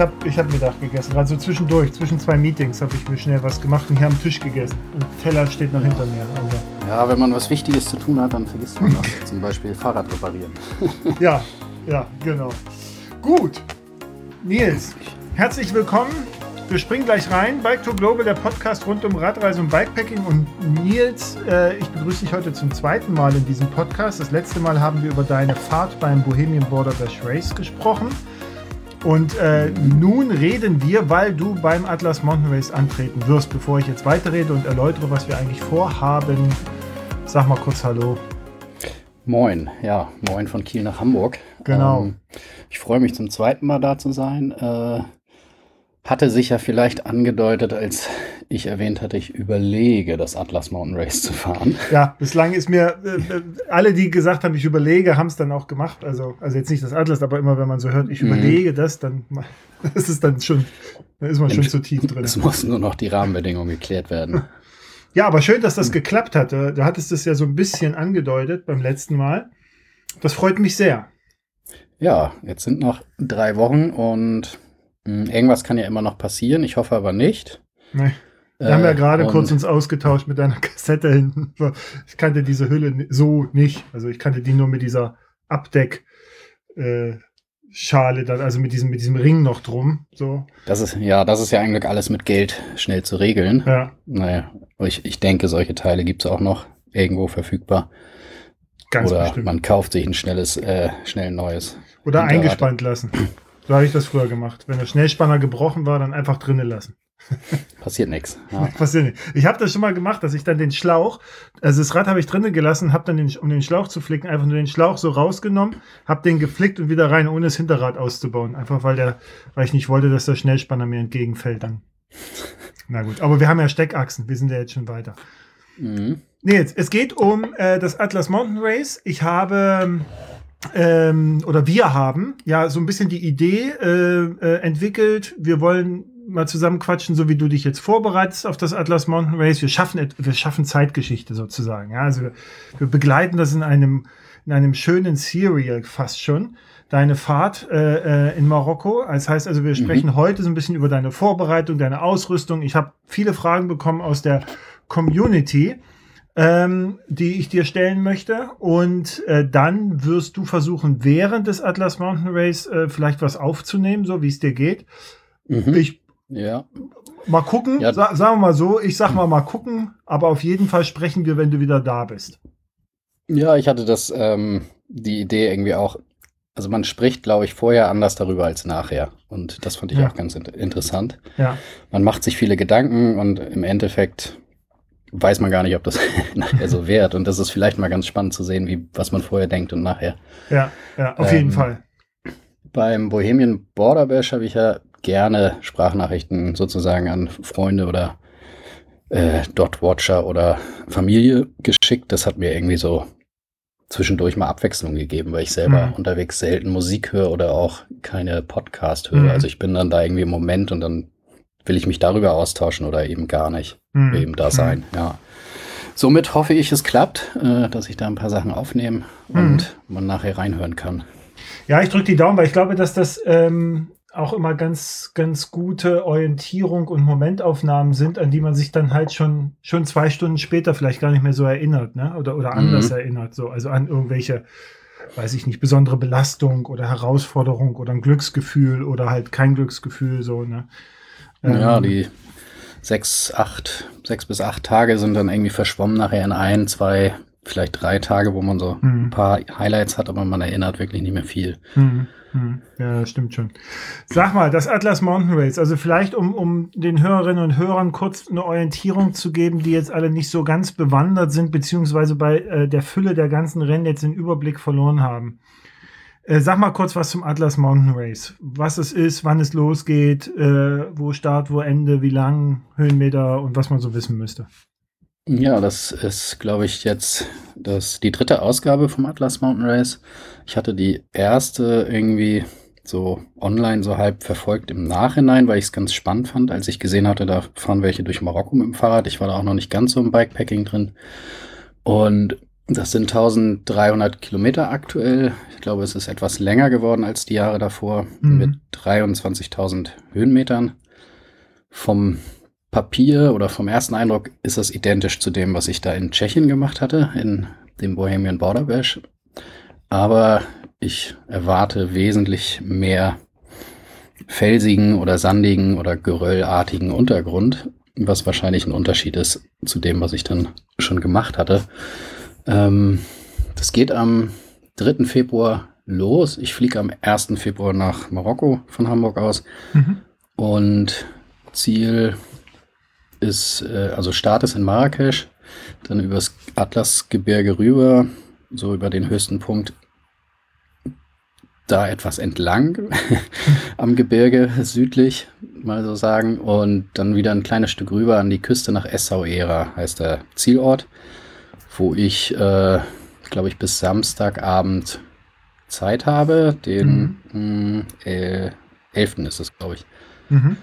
ich habe ich hab Mittag gegessen. Also zwischendurch, zwischen zwei Meetings habe ich mir schnell was gemacht und hier am Tisch gegessen. Und Teller steht noch hinter mir. Also. Ja, wenn man was Wichtiges zu tun hat, dann vergisst man das. Zum Beispiel Fahrrad reparieren. ja, ja, genau. Gut. Nils, herzlich willkommen. Wir springen gleich rein. Bike to Global, der Podcast rund um Radreise und Bikepacking. Und Nils, äh, ich begrüße dich heute zum zweiten Mal in diesem Podcast. Das letzte Mal haben wir über deine Fahrt beim Bohemian Border Bash Race gesprochen. Und äh, nun reden wir, weil du beim Atlas Mountain Race antreten wirst. Bevor ich jetzt weiterrede und erläutere, was wir eigentlich vorhaben, sag mal kurz Hallo. Moin, ja, moin von Kiel nach Hamburg. Genau. Ähm, ich freue mich zum zweiten Mal da zu sein. Äh, hatte sich ja vielleicht angedeutet, als ich erwähnt hatte, ich überlege, das Atlas Mountain Race zu fahren. Ja, bislang ist mir, äh, äh alle, die gesagt haben, ich überlege, haben es dann auch gemacht. Also, also jetzt nicht das Atlas, aber immer, wenn man so hört, ich mhm. überlege das, dann das ist dann schon, dann ist man schon zu tief drin. Es mussten nur noch die Rahmenbedingungen geklärt werden. Ja, aber schön, dass das mhm. geklappt hat. Du hattest es ja so ein bisschen angedeutet beim letzten Mal. Das freut mich sehr. Ja, jetzt sind noch drei Wochen und irgendwas kann ja immer noch passieren. Ich hoffe aber nicht. Nee. Wir äh, haben ja äh, gerade kurz uns ausgetauscht mit deiner Kassette hinten. Ich kannte diese Hülle so nicht. Also ich kannte die nur mit dieser Abdeck. Äh, Schale, dann, also mit diesem, mit diesem Ring noch drum. So. Das ist, ja, das ist ja eigentlich alles mit Geld schnell zu regeln. Ja. Naja, ich, ich denke, solche Teile gibt es auch noch irgendwo verfügbar. Ganz Oder bestimmt. man kauft sich ein schnelles, äh, schnell neues. Oder eingespannt lassen. So habe ich das früher gemacht. Wenn der Schnellspanner gebrochen war, dann einfach drinnen lassen. Passiert nichts. Ja. Passiert nicht. Ich habe das schon mal gemacht, dass ich dann den Schlauch, also das Rad habe ich drinnen gelassen, habe dann, den, um den Schlauch zu flicken, einfach nur den Schlauch so rausgenommen, habe den geflickt und wieder rein, ohne das Hinterrad auszubauen. Einfach weil der, weil ich nicht wollte, dass der Schnellspanner mir entgegenfällt dann. Na gut, aber wir haben ja Steckachsen, wir sind ja jetzt schon weiter. Mhm. Nee, jetzt, es geht um äh, das Atlas Mountain Race. Ich habe ähm, oder wir haben ja so ein bisschen die Idee äh, äh, entwickelt. Wir wollen mal zusammen quatschen, so wie du dich jetzt vorbereitest auf das Atlas Mountain Race. Wir schaffen, wir schaffen Zeitgeschichte sozusagen. Ja, also wir begleiten das in einem, in einem schönen Serial fast schon. Deine Fahrt äh, äh in Marokko. Das heißt also, wir mhm. sprechen mhm. heute so ein bisschen über deine Vorbereitung, deine Ausrüstung. Ich habe viele Fragen bekommen aus der Community ähm, die ich dir stellen möchte. Und äh, dann wirst du versuchen, während des Atlas Mountain Race äh, vielleicht was aufzunehmen, so wie es dir geht. Mhm. Ich ja. Mal gucken, ja. Sa sagen wir mal so, ich sag mal mal gucken, aber auf jeden Fall sprechen wir, wenn du wieder da bist. Ja, ich hatte das, ähm, die Idee irgendwie auch, also man spricht, glaube ich, vorher anders darüber als nachher. Und das fand ich ja. auch ganz interessant. Ja. Man macht sich viele Gedanken und im Endeffekt weiß man gar nicht, ob das nachher so wird. Und das ist vielleicht mal ganz spannend zu sehen, wie, was man vorher denkt und nachher. Ja, ja, auf ähm, jeden Fall. Beim Bohemian Border Bash habe ich ja gerne Sprachnachrichten sozusagen an Freunde oder äh, Dot-Watcher oder Familie geschickt. Das hat mir irgendwie so zwischendurch mal Abwechslung gegeben, weil ich selber mhm. unterwegs selten Musik höre oder auch keine Podcast höre. Mhm. Also ich bin dann da irgendwie im Moment und dann will ich mich darüber austauschen oder eben gar nicht mhm. eben da sein. Mhm. Ja. Somit hoffe ich, es klappt, äh, dass ich da ein paar Sachen aufnehme und mhm. man nachher reinhören kann. Ja, ich drücke die Daumen, weil ich glaube, dass das ähm, auch immer ganz, ganz gute Orientierung und Momentaufnahmen sind, an die man sich dann halt schon, schon zwei Stunden später vielleicht gar nicht mehr so erinnert, ne? Oder, oder anders mhm. erinnert. So. Also an irgendwelche, weiß ich nicht, besondere Belastung oder Herausforderung oder ein Glücksgefühl oder halt kein Glücksgefühl, so, ne? Ja, ähm, die sechs, acht, sechs bis acht Tage sind dann irgendwie verschwommen nachher in ein, zwei, vielleicht drei Tage, wo man so mhm. ein paar Highlights hat, aber man erinnert wirklich nicht mehr viel. Mhm. mhm. Ja, stimmt schon. Sag mal, das Atlas Mountain Race, also vielleicht um, um den Hörerinnen und Hörern kurz eine Orientierung zu geben, die jetzt alle nicht so ganz bewandert sind, beziehungsweise bei äh, der Fülle der ganzen Rennen jetzt den Überblick verloren haben. Äh, sag mal kurz was zum Atlas Mountain Race. Was es ist, wann es losgeht, äh, wo Start, wo Ende, wie lang, Höhenmeter und was man so wissen müsste. Ja, das ist, glaube ich, jetzt das, die dritte Ausgabe vom Atlas Mountain Race. Ich hatte die erste irgendwie so online so halb verfolgt im Nachhinein, weil ich es ganz spannend fand, als ich gesehen hatte, da fahren welche durch Marokko mit dem Fahrrad. Ich war da auch noch nicht ganz so im Bikepacking drin. Und Das sind 1300 Kilometer aktuell. Ich glaube, es ist etwas länger geworden als die Jahre davor mhm. mit 23.000 Höhenmetern. Vom Papier oder vom ersten Eindruck ist das identisch zu dem, was ich da in Tschechien gemacht hatte, in dem Bohemian Border Bash. Aber ich erwarte wesentlich mehr felsigen oder sandigen oder geröllartigen Untergrund, was wahrscheinlich ein Unterschied ist zu dem, was ich dann schon gemacht hatte. Ähm, das geht am 3. Februar los. Ich fliege am 1. Februar nach Marokko von Hamburg aus. Mhm. Und Ziel ist, äh, also Start ist in Marrakesch, dann übers Atlasgebirge rüber, so über den höchsten Punkt da etwas entlang am Gebirge südlich, mal so sagen, und dann wieder ein kleines Stück rüber an die Küste nach Essaouira, heißt der Zielort, wo ich, äh, glaube ich, bis Samstagabend Zeit habe. Den mhm. mh, äh, 11. ist es, glaube ich. Mhm.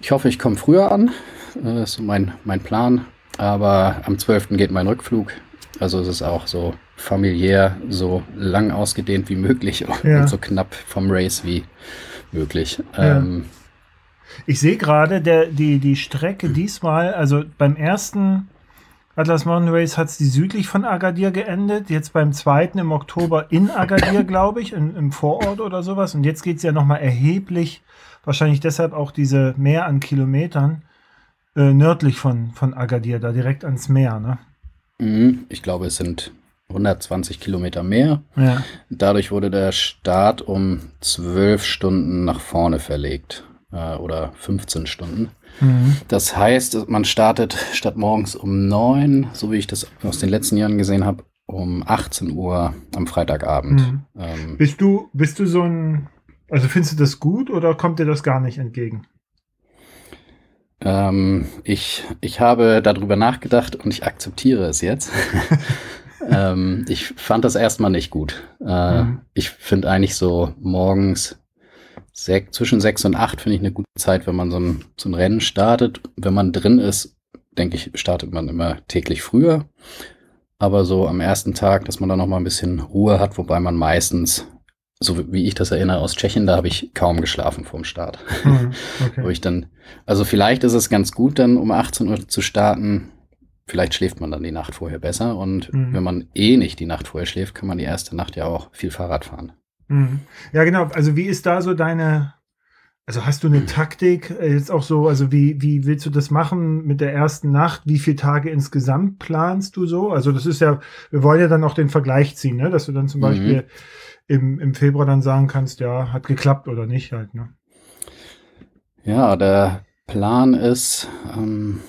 Ich hoffe, ich komme früher an. Das ist so mein, mein Plan. Aber am 12. geht mein Rückflug. Also es ist auch so familiär, so lang ausgedehnt wie möglich ja. und so knapp vom Race wie möglich. Ja. Ähm, ich sehe gerade, die, die Strecke diesmal, also beim ersten Atlas Mountain Race hat es die südlich von Agadir geendet, jetzt beim zweiten im Oktober in Agadir, glaube ich, in, im Vorort oder sowas. Und jetzt geht es ja nochmal erheblich, wahrscheinlich deshalb auch diese mehr an Kilometern, äh, nördlich von, von Agadir, da direkt ans Meer, ne? Mhm. Ich glaube, es sind 120 Kilometer mehr. Ja. Dadurch wurde der Start um 12 Stunden nach vorne verlegt äh, oder 15 Stunden. Mhm. Das heißt, man startet statt morgens um 9, so wie ich das aus den letzten Jahren gesehen habe, um 18 Uhr am Freitagabend. Mhm. Ähm, bist du, bist du so ein, also findest du das gut oder kommt dir das gar nicht entgegen? Ähm, ich, ich habe darüber nachgedacht und ich akzeptiere es jetzt. ähm, ich fand das erstmal nicht gut. Äh, mhm. Ich finde eigentlich so morgens sech, zwischen sechs und acht finde ich eine gute Zeit, wenn man so ein, so ein Rennen startet. Wenn man drin ist, denke ich, startet man immer täglich früher. Aber so am ersten Tag, dass man da noch mal ein bisschen Ruhe hat, wobei man meistens so wie ich das erinnere aus Tschechien, da habe ich kaum geschlafen vorm Start. Mhm, okay. Wo ich dann, also vielleicht ist es ganz gut, dann um 18 Uhr zu starten. Vielleicht schläft man dann die Nacht vorher besser. Und mhm. wenn man eh nicht die Nacht vorher schläft, kann man die erste Nacht ja auch viel Fahrrad fahren. Mhm. Ja, genau. Also wie ist da so deine, also hast du eine Taktik äh, jetzt auch so, also wie, wie willst du das machen mit der ersten Nacht? Wie viele Tage insgesamt planst du so? Also das ist ja, wir wollen ja dann auch den Vergleich ziehen, ne? dass du dann zum mhm. Beispiel im, im Februar dann sagen kannst, ja, hat geklappt oder nicht halt, ne? Ja, der Plan ist ähm,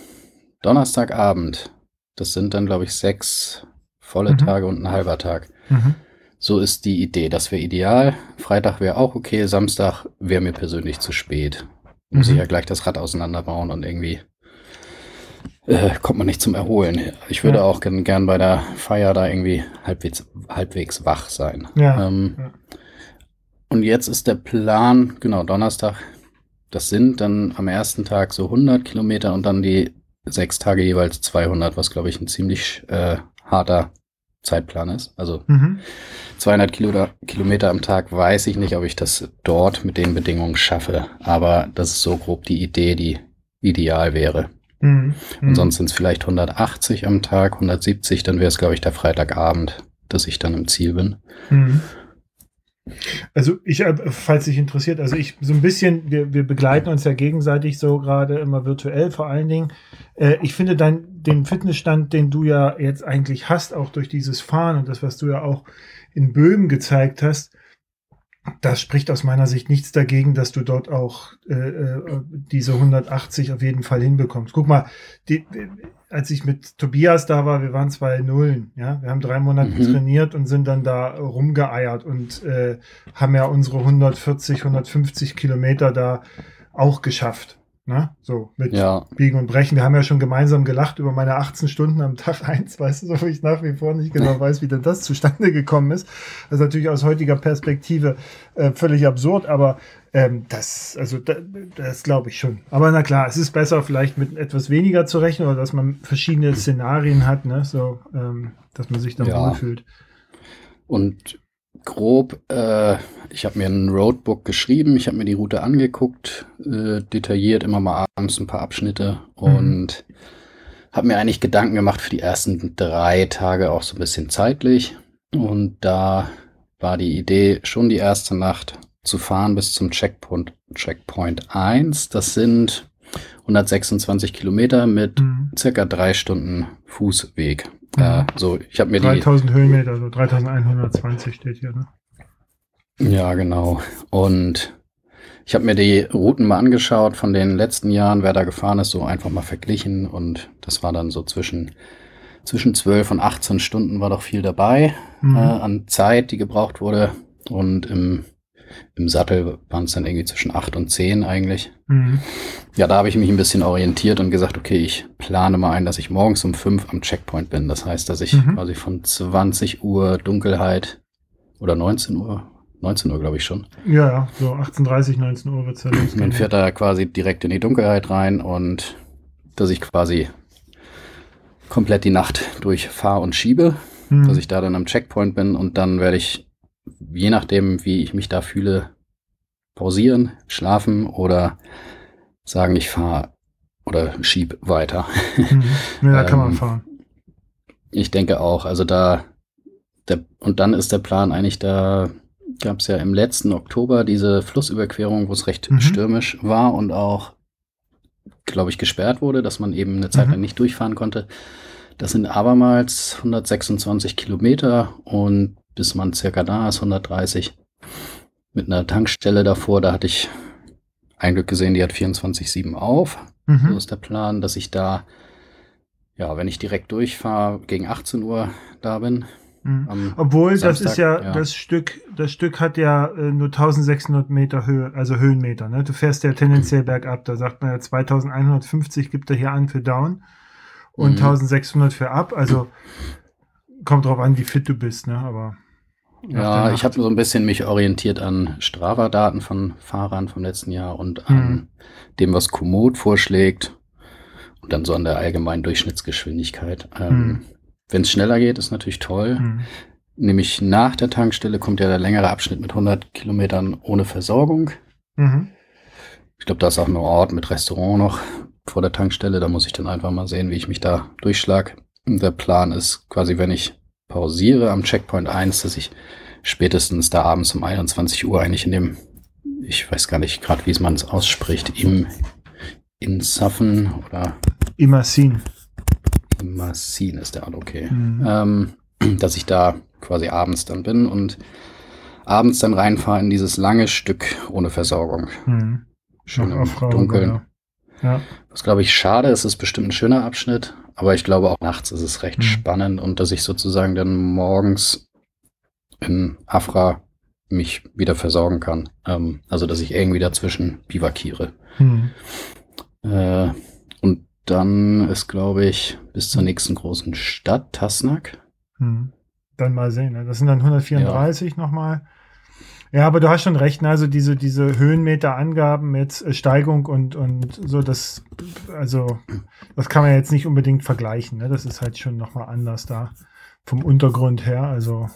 Donnerstagabend. Das sind dann, glaube ich, sechs volle mhm. Tage und ein halber Tag. Mhm. So ist die Idee. Das wäre ideal. Freitag wäre auch okay. Samstag wäre mir persönlich zu spät. Muss mhm. ich ja gleich das Rad auseinanderbauen und irgendwie äh, kommt man nicht zum Erholen. Ich würde ja. auch gern, gern, bei der Feier da irgendwie halbwegs, halbwegs wach sein. Ja. Ähm, ja. Und jetzt ist der Plan, genau, Donnerstag, das sind dann am ersten Tag so 100 Kilometer und dann die sechs Tage jeweils 200, was glaube ich ein ziemlich äh, harter Zeitplan ist. Also mhm. 200 Kilo, Kilometer am Tag weiß ich nicht, ob ich das dort mit den Bedingungen schaffe. Aber das ist so grob die Idee, die ideal wäre. Mhm. Und mhm. sonst sind es vielleicht 180 am Tag, 170, dann wäre es, glaube ich, der Freitagabend, dass ich dann im Ziel bin. Mhm. Also ich, äh, falls dich interessiert, also ich so ein bisschen, wir, wir begleiten uns ja gegenseitig so gerade immer virtuell vor allen Dingen. Äh, ich finde dein, den Fitnessstand, den du ja jetzt eigentlich hast, auch durch dieses Fahren und das, was du ja auch in Böhmen gezeigt hast, das spricht aus meiner Sicht nichts dagegen, dass du dort auch äh, äh diese 180 auf jeden Fall hinbekommst. Guck mal, die, als ich mit Tobias da war, wir waren zwei Nullen, ja, wir haben drei Monate mhm. trainiert und sind dann da rumgeeiert und äh, haben ja unsere 140, 150 Kilometer da auch geschafft. Ne? So mit Ja, Biegen und Brechen. Wir haben ja schon gemeinsam gelacht über meine 18 Stunden am Tag 1, weißt du, so wo ich nach wie vor nicht genau weiß, wie denn das zustande gekommen ist. Das ist natürlich aus heutiger Perspektive äh, völlig absurd, aber ähm, das, also da, das glaube ich schon. Aber na klar, es ist besser, vielleicht mit etwas weniger zu rechnen oder dass man verschiedene Szenarien hat, ne? So, ähm, dass man sich dann Ja. wohlfühlt. und grob, äh, ich habe mir ein Roadbook geschrieben, ich habe mir die Route angeguckt, äh, detailliert immer mal abends ein paar Abschnitte und habe mir eigentlich Gedanken gemacht für die ersten drei Tage auch so ein bisschen zeitlich. Und da war die Idee, schon die erste Nacht zu fahren bis zum Checkpoint, Checkpoint 1. Das sind 126 Kilometer mit Mhm. circa drei Stunden Fußweg. Mhm. Äh, so, ich habe mir die 3000 Höhenmeter, so 3120 steht hier, ne? Ja, genau. Und ich habe mir die Routen mal angeschaut von den letzten Jahren, wer da gefahren ist, so einfach mal verglichen. Und das war dann so zwischen, zwischen 12 und 18 Stunden war doch viel dabei Mhm. äh, an Zeit, die gebraucht wurde. Und im, im Sattel waren es dann irgendwie zwischen 8 und 10 eigentlich. Mhm. Ja, da habe ich mich ein bisschen orientiert und gesagt, okay, ich plane mal ein, dass ich morgens um 5 am Checkpoint bin. Das heißt, dass ich Mhm. quasi von 20 Uhr Dunkelheit oder 19 Uhr, 19 Uhr glaube ich schon, Ja, ja, so 18.30, 19 Uhr wird es ja losgehen. Man fährt da quasi direkt in die Dunkelheit rein und dass ich quasi komplett die Nacht durchfahre und schiebe, Mhm. dass ich da dann am Checkpoint bin und dann werde ich, je nachdem, wie ich mich da fühle, pausieren, schlafen oder sagen, ich fahre oder schieb weiter. Mhm. Ja, da kann man Ähm, fahren. Ich denke auch, also da, der, und dann ist der Plan eigentlich, da gab es ja im letzten Oktober diese Flussüberquerung, wo es recht Mhm. stürmisch war und auch, glaube ich, gesperrt wurde, dass man eben eine Zeit Mhm. lang nicht durchfahren konnte. Das sind abermals 126 Kilometer und bis man circa da ist, 130 mit einer Tankstelle davor, da hatte ich ein Glück gesehen, die hat 24-7 auf. So Mhm. ist der Plan, dass ich da, ja, wenn ich direkt durchfahre, gegen 18 Uhr da bin. Mhm. Obwohl, das Samstag, ist ja, ja. das Stück, das Stück hat ja äh, nur 1600 Meter Höhe, also Höhenmeter, ne? Du fährst ja tendenziell bergab, da sagt man ja 2150 gibt er hier an für Down und Mhm. 1600 für Up, also kommt drauf an, wie fit du bist, ne? Aber Ja, ich habe so ein bisschen mich orientiert an Strava-Daten von Fahrern vom letzten Jahr und an Mhm. dem, was Komoot vorschlägt und dann so an der allgemeinen Durchschnittsgeschwindigkeit. Ähm, Mhm. Wenn es schneller geht, ist natürlich toll. Mhm. Nämlich nach der Tankstelle kommt ja der längere Abschnitt mit 100 Kilometern ohne Versorgung. Mhm. Ich glaube, da ist auch ein Ort mit Restaurant noch vor der Tankstelle. Da muss ich dann einfach mal sehen, wie ich mich da durchschlag. Der Plan ist quasi, wenn ich pausiere am Checkpoint 1, dass ich spätestens da abends um 21 Uhr eigentlich in dem, ich weiß gar nicht gerade, wie man es ausspricht, im Insaffen oder Immersin. Massin ist der Ort, okay. Mhm. Ähm, dass ich da quasi abends dann bin und abends dann reinfahre in dieses lange Stück ohne Versorgung. Mhm. Schön im Dunkeln. Ja. Was glaube ich schade ist, ist bestimmt ein schöner Abschnitt, aber ich glaube auch nachts ist es recht Mhm. spannend und dass ich sozusagen dann morgens in Afra mich wieder versorgen kann. Ähm, also dass ich irgendwie dazwischen bivakiere. Mhm. Äh, und dann ist, glaube ich, bis zur nächsten großen Stadt, Tasnak. Hm. Dann mal sehen. Ne? Das sind dann 134 nochmal. Ja, aber du hast schon recht. Ne? Also diese, diese Höhenmeterangaben jetzt äh, Steigung und, und so, das, also, das kann man jetzt nicht unbedingt vergleichen. Ne? Das ist halt schon nochmal anders da vom Untergrund her. Also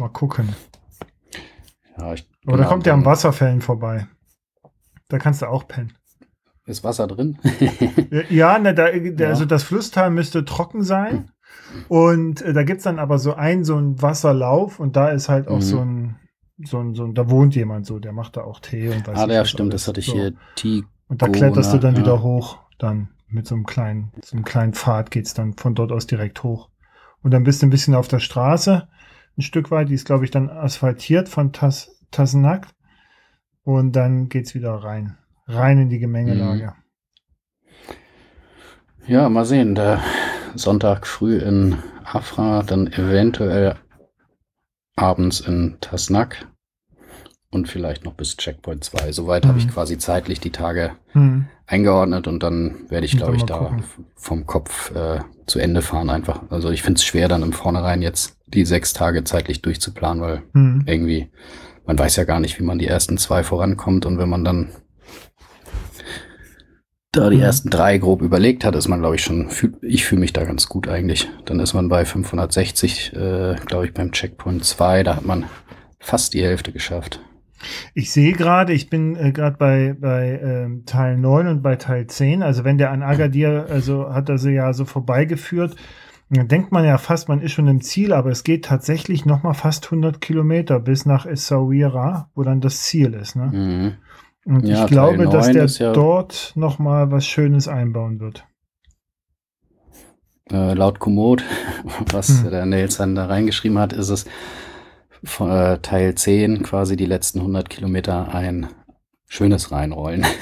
mal gucken. Ja, ich, Aber da genau, kommt ja am Wasserfällen vorbei. Da kannst du auch pennen. Ist Wasser drin? Ja, ne, da, der, Ja. also das Flusstal müsste trocken sein. Und äh, da gibt's dann aber so einen, so einen Wasserlauf und da ist halt auch Mhm. so ein, so ein, so ein, da wohnt jemand so, der macht da auch Tee und weiß ah, ja, was stimmt, alles. das hatte ich so. hier. T Und da kletterst du dann ja. wieder hoch, dann mit so einem kleinen, so einem kleinen Pfad geht's dann von dort aus direkt hoch. Und dann bist du ein bisschen auf der Straße, ein Stück weit, die ist, glaube ich, dann asphaltiert von Tas Tassenac. Und dann geht's wieder rein. Rein in die Gemengelage. Ja, mal sehen. Der Sonntag früh in Afra, dann eventuell abends in Tasnak. Und vielleicht noch bis Checkpoint 2. Soweit habe ich Mhm. quasi zeitlich die Tage Hm. eingeordnet und dann werde ich, glaube ich, da gucken. vom Kopf äh, zu Ende fahren einfach. Also ich finde es schwer, dann im Vornherein jetzt die sechs Tage zeitlich durchzuplanen, weil Hm. irgendwie, man weiß ja gar nicht, wie man die ersten zwei vorankommt und wenn man dann da die Mhm. ersten drei grob überlegt hat, ist man, glaube ich, schon, fühl, ich fühle mich da ganz gut eigentlich. Dann ist man bei 560, äh, glaube ich, beim Checkpoint 2, da hat man fast die Hälfte geschafft. Ich sehe gerade, ich bin äh, gerade bei, bei ähm, Teil 9 und bei Teil 10. Also wenn der an Agadir, also hat er sie ja so vorbeigeführt, dann denkt man ja fast, man ist schon im Ziel, aber es geht tatsächlich noch mal fast 100 Kilometer bis nach Essaouira, wo dann das Ziel ist. Ne? Mhm. Und Ja, ich glaube, dass 9 der ja- dort noch mal was Schönes einbauen wird. Äh, laut Komoot, was Hm. der Nelson da reingeschrieben hat, ist es von äh, Teil 10 quasi die letzten 100 Kilometer ein schönes Reinrollen.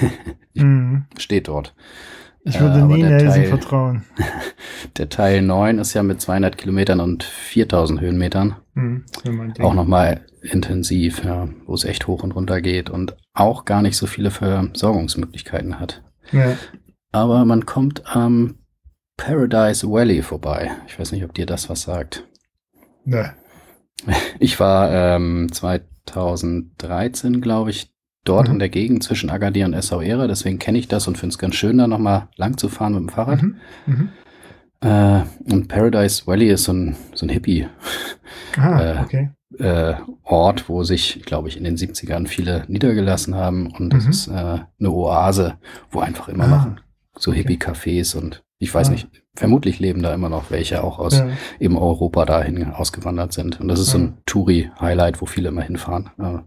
Mhm. Steht dort. Ich Äh, würde aber nie Nelson Teil- vertrauen. Der Teil 9 ist ja mit 200 Kilometern und 4000 Höhenmetern Mhm. auch nochmal intensiv, ja, wo es echt hoch und runter geht und auch gar nicht so viele Versorgungsmöglichkeiten hat. Ja. Aber man kommt am Paradise Valley vorbei. Ich weiß nicht, ob dir das was sagt. Ne. Ich war ähm, 2013, glaube ich, dort Mhm. in der Gegend zwischen Agadir und Essaouira. Deswegen kenne ich das und finde es ganz schön, da nochmal lang zu fahren mit dem Fahrrad. Mhm. Mhm. Äh, und Paradise Valley ist so ein, so ein Hippie. Ah, Äh, okay. äh, Ort, wo sich, glaube ich, in den 70ern viele niedergelassen haben. Und es Mhm. ist äh, eine Oase, wo einfach immer Ah, noch so okay. Hippie-Cafés und ich weiß Ah. nicht, vermutlich leben da immer noch welche auch aus Ja. eben Europa dahin ausgewandert sind. Und das ist so ein Touri-Highlight, wo viele immer hinfahren. Äh,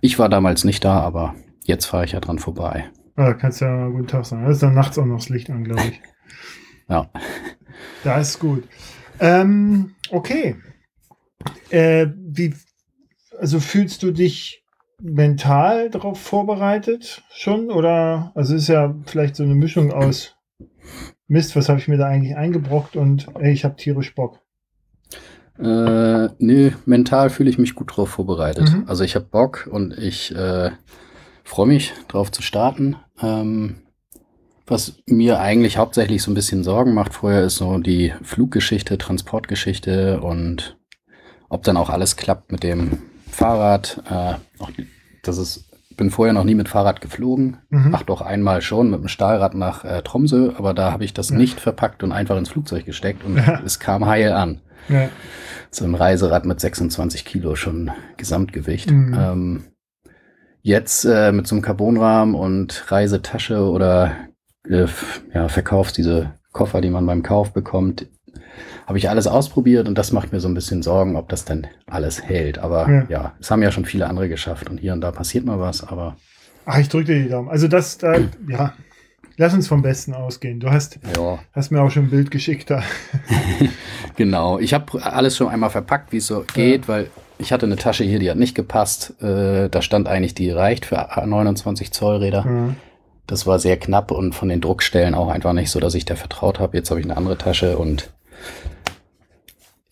ich war damals nicht da, aber jetzt fahre ich ja dran vorbei. Ah, kannst ja mal guten Tag sagen. Da ist dann nachts auch noch das Licht an, glaube ich. Ja. Da ist gut. Ähm, okay. Äh, wie, also fühlst du dich mental darauf vorbereitet schon? Oder, also es ist ja vielleicht so eine Mischung aus Mist, was habe ich mir da eigentlich eingebrockt und ey, ich habe tierisch Bock. Äh, nee, mental fühle ich mich gut drauf vorbereitet. Mhm. Also ich habe Bock und ich äh, freue mich drauf zu starten. Ähm, was mir eigentlich hauptsächlich so ein bisschen Sorgen macht vorher ist so die Fluggeschichte, Transportgeschichte und ob dann auch alles klappt mit dem Fahrrad. Äh, das ist, bin vorher noch nie mit Fahrrad geflogen. Mhm. Ach doch einmal schon mit dem Stahlrad nach äh, Tromsø, aber da habe ich das Ja. nicht verpackt und einfach ins Flugzeug gesteckt und Ja. es kam heil an Ja. so ein Reiserad mit 26 Kilo schon Gesamtgewicht. Mhm. Ähm, jetzt äh, mit so einem Carbonrahmen und Reisetasche oder äh, ja, verkaufst diese Koffer, die man beim Kauf bekommt, habe ich alles ausprobiert und das macht mir so ein bisschen Sorgen, ob das dann alles hält. Aber Ja. ja, es haben ja schon viele andere geschafft und hier und da passiert mal was, aber Ach, ich drücke dir die Daumen. Also das, da, ja, lass uns vom Besten ausgehen. Du hast, ja, hast mir auch schon ein Bild geschickt da. genau. Ich habe alles schon einmal verpackt, wie es so geht, weil ich hatte eine Tasche hier, die hat nicht gepasst. Äh, da stand eigentlich, die reicht für 29 Zoll Räder. Ja. Das war sehr knapp und von den Druckstellen auch einfach nicht so, dass ich da vertraut habe. Jetzt habe ich eine andere Tasche und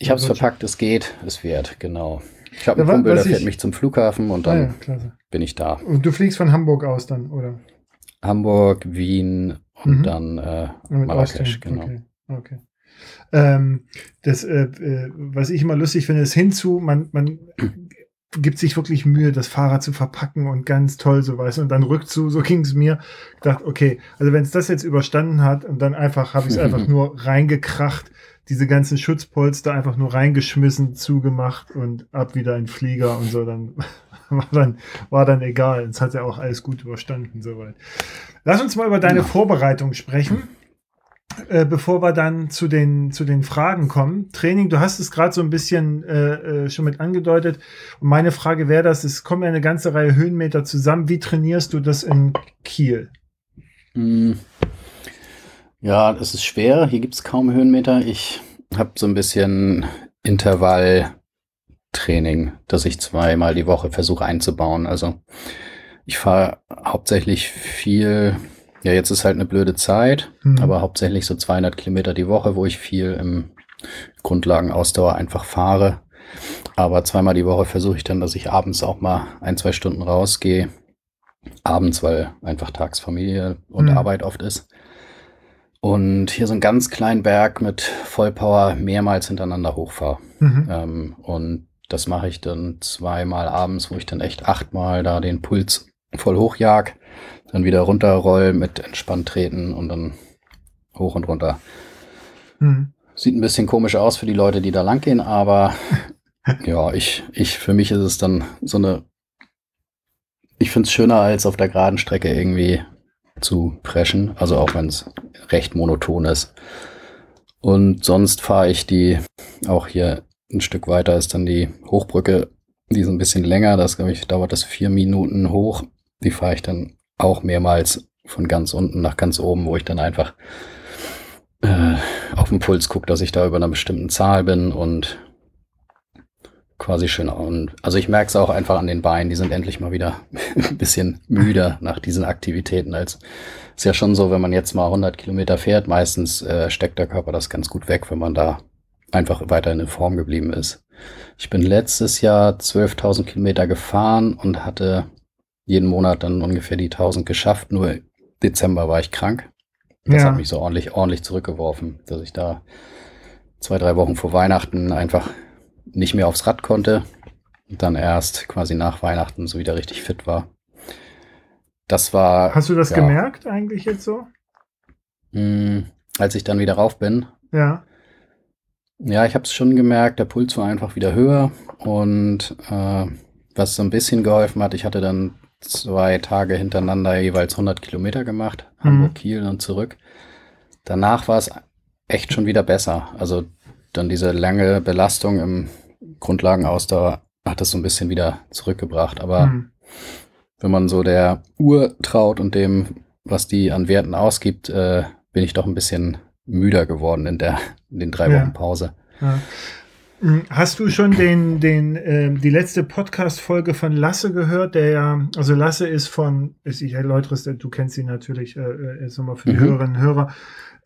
ich habe es verpackt, es geht, es wird, genau. Ich habe Ja, einen wa- Kumpel, der fährt ich- mich zum Flughafen und Ah, dann ja, klasse. bin ich da. Und du fliegst von Hamburg aus dann, oder? Hamburg, Wien und Mhm. dann äh, Marrakesch, Austin. genau. Okay. okay. Ähm, das, äh, äh, was ich immer lustig finde, ist hinzu, man, man gibt sich wirklich Mühe, das Fahrrad zu verpacken und ganz toll, so weißt du, und dann rückzu, so ging es mir. Ich dachte, okay, also wenn es das jetzt überstanden hat und dann einfach habe ich es einfach nur reingekracht, diese ganzen Schutzpolster einfach nur reingeschmissen, zugemacht und ab wieder in Flieger und so, dann war dann, war dann egal. Es hat ja auch alles gut überstanden, soweit. Lass uns mal über deine Ja. Vorbereitung sprechen. Äh, bevor wir dann zu den, zu den Fragen kommen. Training, du hast es gerade so ein bisschen äh, äh, schon mit angedeutet. Und meine Frage wäre das, es kommen ja eine ganze Reihe Höhenmeter zusammen. Wie trainierst du das in Kiel? Mm. Ja, es ist schwer. Hier gibt es kaum Höhenmeter. Ich habe so ein bisschen Intervalltraining, das ich zweimal die Woche versuche einzubauen. Also ich fahre hauptsächlich viel, ja, jetzt ist halt eine blöde Zeit, Hm. aber hauptsächlich so 200 Kilometer die Woche, wo ich viel im Grundlagenausdauer einfach fahre. Aber zweimal die Woche versuche ich dann, dass ich abends auch mal ein, zwei Stunden rausgehe. Abends, weil einfach Tagsfamilie und Mhm. Arbeit oft ist. Und hier so einen ganz kleinen Berg mit Vollpower mehrmals hintereinander hochfahre. Mhm. Ähm, und das mache ich dann zweimal abends, wo ich dann echt achtmal da den Puls voll hochjag, dann wieder runterroll mit entspannt treten und dann hoch und runter. Mhm. Sieht ein bisschen komisch aus für die Leute, die da lang gehen, aber ja, ich, ich, für mich ist es dann so eine, ich finde es schöner als auf der geraden Strecke irgendwie zu preschen, also auch wenn es recht monoton ist. Und sonst fahre ich die, auch hier ein Stück weiter ist dann die Hochbrücke, die ist ein bisschen länger, das glaube ich, dauert das vier Minuten hoch. Die fahre ich dann auch mehrmals von ganz unten nach ganz oben, wo ich dann einfach äh, auf den Puls gucke, dass ich da über einer bestimmten Zahl bin und quasi schön. Und also ich merke es auch einfach an den Beinen, die sind endlich mal wieder ein bisschen müder nach diesen Aktivitäten. Als ist ja schon so, wenn man jetzt mal 100 Kilometer fährt, meistens äh, steckt der Körper das ganz gut weg, wenn man da einfach weiterhin in Form geblieben ist. Ich bin letztes Jahr 12.000 Kilometer gefahren und hatte jeden Monat dann ungefähr die 1000 geschafft. Nur Dezember war ich krank. Das Ja. hat mich so ordentlich, ordentlich zurückgeworfen, dass ich da zwei, drei Wochen vor Weihnachten einfach nicht mehr aufs Rad konnte und dann erst quasi nach Weihnachten so wieder richtig fit war. Das war, Hast du das Ja. gemerkt eigentlich jetzt so? mh, als ich dann wieder rauf bin. Ja. Ja, ich habe es schon gemerkt, der Puls war einfach wieder höher und äh, was so ein bisschen geholfen hat, ich hatte dann zwei Tage hintereinander jeweils 100 Kilometer gemacht, Mhm. Hamburg, Kiel und zurück. Danach war es echt schon wieder besser. Also dann diese lange Belastung im Grundlagenausdauer hat das so ein bisschen wieder zurückgebracht. Aber Mhm. wenn man so der Uhr traut und dem, was die an Werten ausgibt, äh, bin ich doch ein bisschen müder geworden in, der, in den drei Ja. Wochen Pause. Ja. Mhm. Hast du schon den, den, ähm, die letzte Podcast-Folge von Lasse gehört? Der ja, also Lasse ist von, ist, ich erläutere es, du kennst ihn natürlich, äh, äh, ist nochmal für die Mhm. Hörerinnen und Hörer,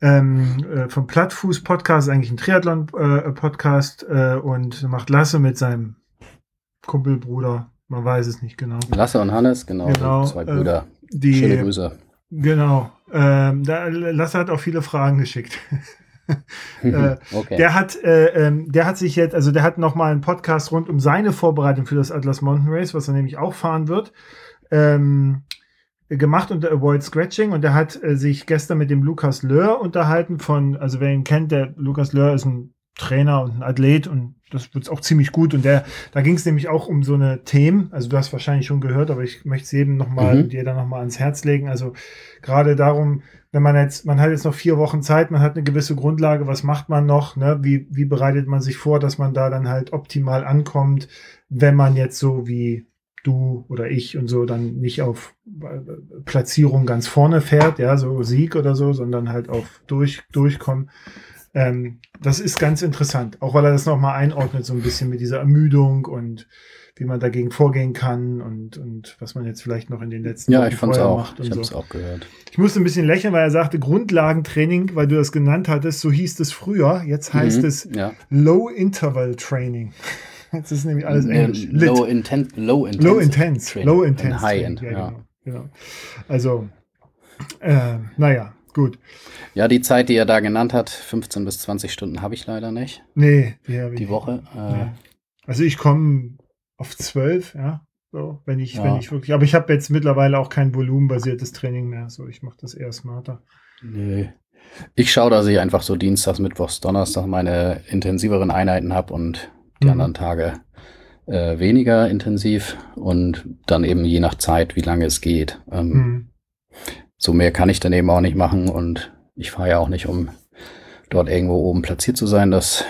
ähm, äh, vom Plattfuß-Podcast, eigentlich ein Triathlon-Podcast äh, und macht Lasse mit seinem Kumpelbruder, man weiß es nicht genau. Lasse und Hannes, genau, Genau, zwei äh, Brüder. Die, Schöne Grüße. Genau. Ähm, da, Lasse hat auch viele Fragen geschickt. äh, okay. Der hat, äh, ähm, der hat sich jetzt, also der hat noch mal einen Podcast rund um seine Vorbereitung für das Atlas Mountain Race, was er nämlich auch fahren wird, ähm, gemacht unter Avoid Scratching und der hat äh, sich gestern mit dem Lukas Löhr unterhalten von, also wer ihn kennt, der Lukas Löhr ist ein Trainer und ein Athlet und das wird auch ziemlich gut und der, da ging es nämlich auch um so eine Themen, also du hast wahrscheinlich schon gehört, aber ich möchte es jedem noch mal, Mhm. dir dann noch mal ans Herz legen, also gerade darum, wenn man jetzt, man hat jetzt noch vier Wochen Zeit, man hat eine gewisse Grundlage, was macht man noch, ne? wie, wie bereitet man sich vor, dass man da dann halt optimal ankommt, wenn man jetzt so wie du oder ich und so dann nicht auf äh, Platzierung ganz vorne fährt, ja, so Sieg oder so, sondern halt auf durch, durchkommen. Ähm, das ist ganz interessant, auch weil er das nochmal einordnet, so ein bisschen mit dieser Ermüdung und wie man dagegen vorgehen kann und, und was man jetzt vielleicht noch in den letzten ja, Wochen ich fand's auch. macht und Ich habe so. auch gehört. Ich musste ein bisschen lächeln, weil er sagte Grundlagentraining, weil du das genannt hattest, so hieß es früher. Jetzt heißt Mhm, es ja. Low Interval Training. Jetzt ist nämlich alles Englisch. Low, inten low intense. Low Intense. Training. Low Intense. High End, ja, ja. Genau, genau. Also, äh, naja, gut. Ja, die Zeit, die er da genannt hat, 15 bis 20 Stunden habe ich leider nicht. Nee, die, hab ich Die. Woche. Äh, Nee. Also ich komme auf zwölf, ja. So, wenn ich, Ja. wenn ich wirklich, aber ich habe jetzt mittlerweile auch kein volumenbasiertes Training mehr. So, ich mache das eher smarter. Nö. Ich schaue, dass ich einfach so Dienstags, Mittwochs, Donnerstag meine intensiveren Einheiten habe und die Mhm. anderen Tage äh, weniger intensiv und dann eben je nach Zeit, wie lange es geht. Ähm, Hm. So mehr kann ich dann eben auch nicht machen und ich fahre ja auch nicht, um dort irgendwo oben platziert zu sein. Das,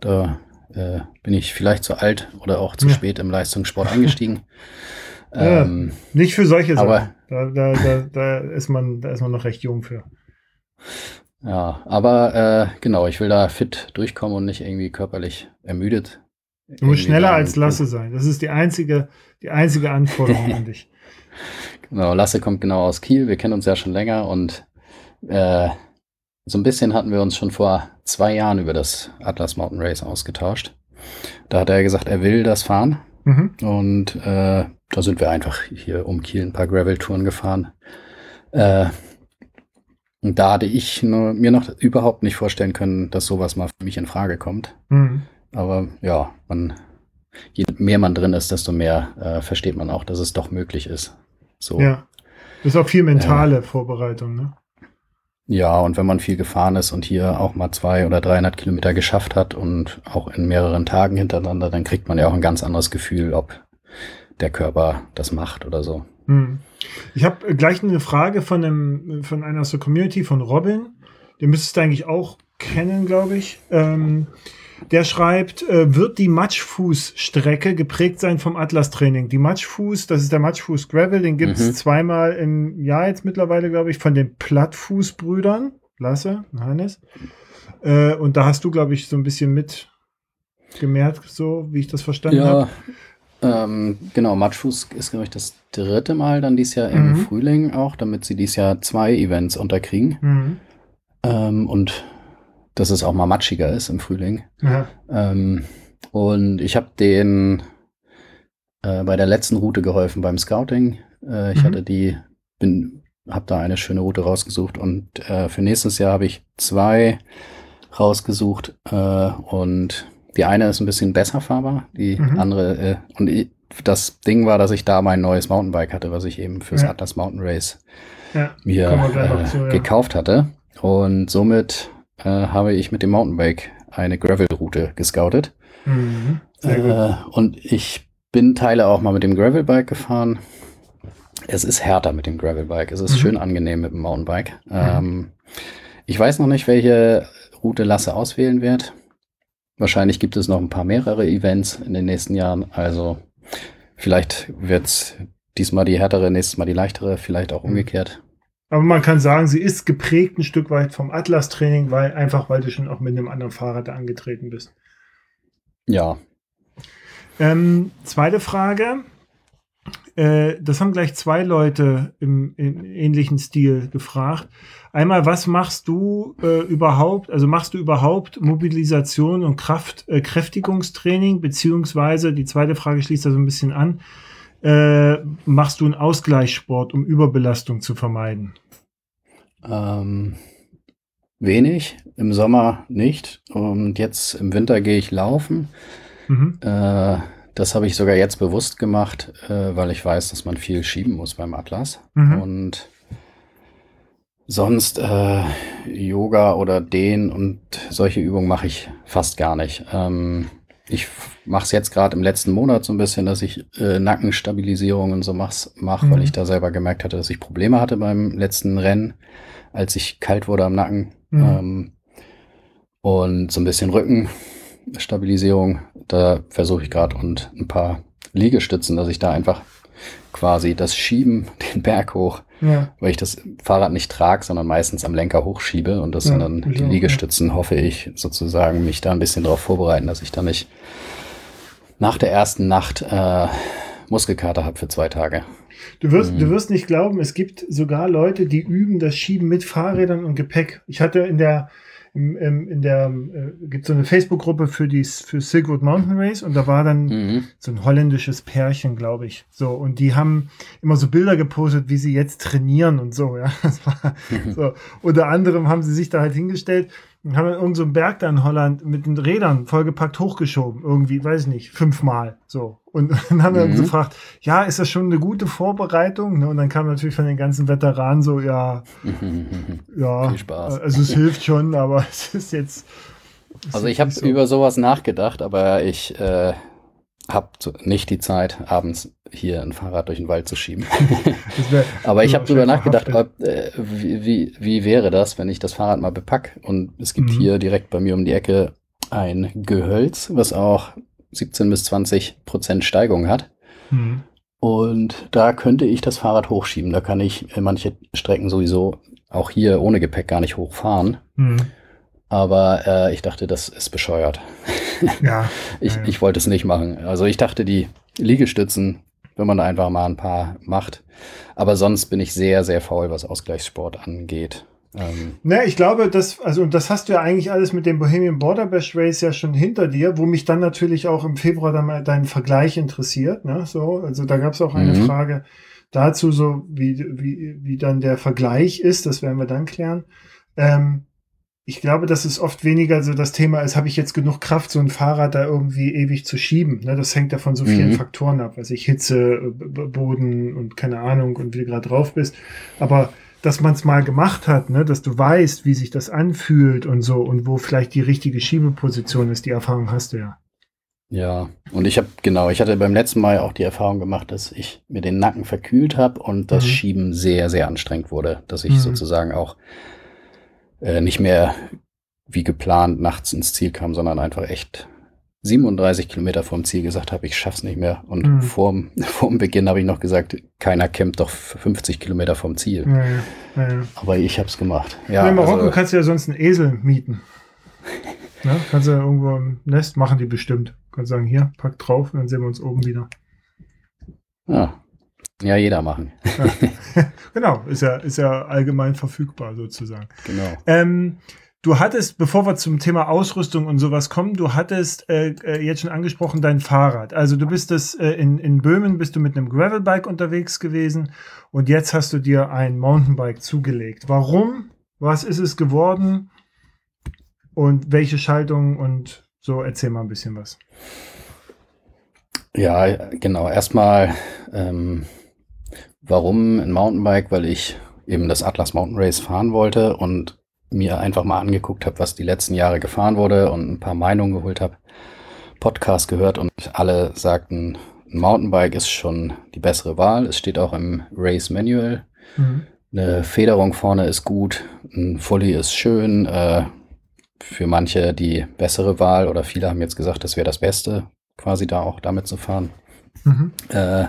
da äh, bin ich vielleicht zu alt oder auch zu Ja. spät im Leistungssport eingestiegen. Ja. ähm, Nicht für solche Sachen. Aber- Da, da, da, da, ist man, da ist man noch recht jung für. ja, aber äh, genau, ich will da fit durchkommen und nicht irgendwie körperlich ermüdet. Du musst schneller als Lasse sein. Das ist die einzige, die einzige Anforderung an dich. Genau, Lasse kommt genau aus Kiel. Wir kennen uns ja schon länger und äh, so ein bisschen hatten wir uns schon vor zwei Jahren über das Atlas Mountain Race ausgetauscht. da hat er gesagt, er will das fahren. Mhm. Und äh, da sind wir einfach hier um Kiel ein paar Gravel-Touren gefahren. Äh, und da hatte ich nur, mir noch überhaupt nicht vorstellen können, dass sowas mal für mich in Frage kommt. Mhm. Aber ja, man, je mehr man drin ist, desto mehr äh, versteht man auch, dass es doch möglich ist. So. Ja. Das ist auch viel mentale Vorbereitung, ne? Ja, und wenn man viel gefahren ist und hier auch mal zwei oder 300 Kilometer geschafft hat und auch in mehreren Tagen hintereinander, dann kriegt man ja auch ein ganz anderes Gefühl, ob der Körper das macht oder so. Hm. Ich habe gleich eine Frage von, einem, von einer aus der Community, von Robin. Den müsstest du eigentlich auch kennen, glaube ich. Ähm, der schreibt, äh, wird die Matschfußstrecke geprägt sein vom Atlas-Training? Die Matschfuß, das ist der Matschfuß Gravel, den gibt es Mhm. zweimal im Jahr jetzt mittlerweile, glaube ich, von den Plattfußbrüdern, Lasse Hannes. Äh, und da hast du, glaube ich, so ein bisschen mit gemerkt, so wie ich das verstanden habe. Ja, ähm, genau, Matschfuß ist, glaube ich, das dritte Mal dann dieses Jahr im Mhm. Frühling auch, damit sie dieses Jahr zwei Events unterkriegen. Mhm. Ähm, und dass es auch mal matschiger ist im Frühling. Ja. Ähm, und ich habe den äh, bei der letzten Route geholfen beim Scouting. Äh, ich Mhm. hatte die, bin, habe da eine schöne Route rausgesucht und äh, für nächstes Jahr habe ich zwei rausgesucht äh, und die eine ist ein bisschen besser fahrbar, die Mhm. andere äh, und ich, das Ding war, dass ich da mein neues Mountainbike hatte, was ich eben fürs Ja. Atlas Mountain Race Ja. mir äh, zu, gekauft hatte. Und somit äh, habe ich mit dem Mountainbike eine Gravel-Route gescoutet. Mhm. Äh, und ich bin Teile auch mal mit dem Gravelbike gefahren. Es ist härter mit dem Gravelbike. Es ist Mhm. schön angenehm mit dem Mountainbike. Ähm, ich weiß noch nicht, welche Route Lasse auswählen wird. Wahrscheinlich gibt es noch ein paar mehrere Events in den nächsten Jahren. Also vielleicht wird es diesmal die härtere, nächstes Mal die leichtere, vielleicht auch Mhm. umgekehrt. Aber man kann sagen, sie ist geprägt ein Stück weit vom Atlas-Training, weil einfach, weil du schon auch mit einem anderen Fahrrad da angetreten bist. Ja, Ähm, zweite Frage. Äh, das haben gleich zwei Leute im, im ähnlichen Stil gefragt. Einmal, was machst du äh, überhaupt, also machst du überhaupt Mobilisation und Kraft, äh, Kräftigungstraining, beziehungsweise die zweite Frage schließt da so ein bisschen an, äh, machst du einen Ausgleichssport, um Überbelastung zu vermeiden? Ähm, wenig, im Sommer nicht. Und jetzt im Winter gehe ich laufen. Mhm. Äh, das habe ich sogar jetzt bewusst gemacht, äh, weil ich weiß, dass man viel schieben muss beim Atlas. Mhm. Und sonst äh, Yoga oder Dehn und solche Übungen mache ich fast gar nicht. Ähm, ich mache es jetzt gerade im letzten Monat so ein bisschen, dass ich äh, Nackenstabilisierung und so mache, mach, Mhm. weil ich da selber gemerkt hatte, dass ich Probleme hatte beim letzten Rennen, als ich kalt wurde am Nacken. Mhm. Ähm, und so ein bisschen Rückenstabilisierung, da versuche ich gerade und ein paar Liegestützen, dass ich da einfach quasi das Schieben, den Berg hoch, Ja. weil ich das Fahrrad nicht trage, sondern meistens am Lenker hochschiebe und das Ja, dann die auch, ja. Liegestützen, hoffe ich, sozusagen mich da ein bisschen darauf vorbereiten, dass ich da nicht nach der ersten Nacht äh, Muskelkater habe für zwei Tage. Du wirst, Mhm. du wirst nicht glauben, es gibt sogar Leute, die üben das Schieben mit Fahrrädern und Gepäck. Ich hatte in der, im, im, in der, äh, gibt so eine Facebook-Gruppe für die, für Silkwood Mountain Race und da war dann Mhm. so ein holländisches Pärchen, glaube ich. So, und die haben immer so Bilder gepostet, wie sie jetzt trainieren und so, ja. Das war so. Unter anderem haben sie sich da halt hingestellt und haben dann irgendeinen so einen Berg da in Holland mit den Rädern vollgepackt hochgeschoben. Irgendwie, weiß ich nicht, fünfmal. So. Und dann haben wir Mhm. gefragt, ja, ist das schon eine gute Vorbereitung? Ne? Und dann kam natürlich von den ganzen Veteranen so, ja, ja, Viel Spaß. also es hilft schon, aber es ist jetzt. es Also ich habe über sowas nachgedacht, aber ich äh, habe nicht die Zeit, abends hier ein Fahrrad durch den Wald zu schieben. Aber ich habe drüber wahrscheinlich nachgedacht, ob, äh, wie, wie, wie wäre das, wenn ich das Fahrrad mal bepack und es gibt Mhm. hier direkt bei mir um die Ecke ein Gehölz, was auch 17 bis 20 Prozent Steigung hat. Hm. Und da könnte ich das Fahrrad hochschieben. Da kann ich äh, manche Strecken sowieso auch hier ohne Gepäck gar nicht hochfahren. Hm. Aber äh, ich dachte, das ist bescheuert. Ja. Ich, Ja, ich wollte es nicht machen. Also ich dachte, die Liegestützen, wenn man da einfach mal ein paar macht. Aber sonst bin ich sehr, sehr faul, was Ausgleichssport angeht. Ähm, ne, ich glaube, das, also, und das hast du ja eigentlich alles mit dem Bohemian Border Bash Race ja schon hinter dir, wo mich dann natürlich auch im Februar dann mal dein Vergleich interessiert, ne, so, also da gab es auch eine mhm. Frage dazu, so wie, wie, wie dann der Vergleich ist, das werden wir dann klären. Ähm, ich glaube, dass es oft weniger so das Thema ist, habe ich jetzt genug Kraft, so ein Fahrrad da irgendwie ewig zu schieben. Ne? Das hängt ja von so vielen mhm. Faktoren ab, also ich Hitze, Boden und keine Ahnung und wie du gerade drauf bist. Aber dass man es mal gemacht hat, ne? dass du weißt, wie sich das anfühlt und so und wo vielleicht die richtige Schiebeposition ist, die Erfahrung hast du ja. Ja, und ich habe, genau, ich hatte beim letzten Mal auch die Erfahrung gemacht, dass ich mir den Nacken verkühlt habe und das mhm. Schieben sehr, sehr anstrengend wurde, dass ich mhm. sozusagen auch äh, nicht mehr wie geplant nachts ins Ziel kam, sondern einfach echt 37 Kilometer vorm Ziel gesagt habe, ich schaff's nicht mehr. Und mhm. vorm, vorm Beginn habe ich noch gesagt, keiner campt doch 50 Kilometer vom Ziel. Ja, ja, ja. Aber ich habe es gemacht. Ja, in Marokko also, kannst du ja sonst einen Esel mieten. ja, kannst du ja irgendwo im Nest machen, die bestimmt. Kannst sagen, hier, pack drauf und dann sehen wir uns oben wieder. Ja, ja, jeder machen. Ja. genau, ist ja, ist ja allgemein verfügbar sozusagen. Genau. Ähm, du hattest, bevor wir zum Thema Ausrüstung und sowas kommen, du hattest äh, äh, jetzt schon angesprochen dein Fahrrad. Also du bist das äh, in, in Böhmen bist du mit einem Gravelbike unterwegs gewesen und jetzt hast du dir ein Mountainbike zugelegt. Warum? Was ist es geworden? Und welche Schaltung und so erzähl mal ein bisschen was. Ja, genau. Erstmal ähm, Warum ein Mountainbike? Weil ich eben das Atlas Mountain Race fahren wollte und mir einfach mal angeguckt habe, was die letzten Jahre gefahren wurde und ein paar Meinungen geholt habe, Podcast gehört und alle sagten, ein Mountainbike ist schon die bessere Wahl. Es steht auch im Race Manual. Mhm. Eine Federung vorne ist gut, ein Fully ist schön. Äh, für manche die bessere Wahl oder viele haben jetzt gesagt, das wäre das Beste, quasi da auch damit zu fahren. Mhm. Äh,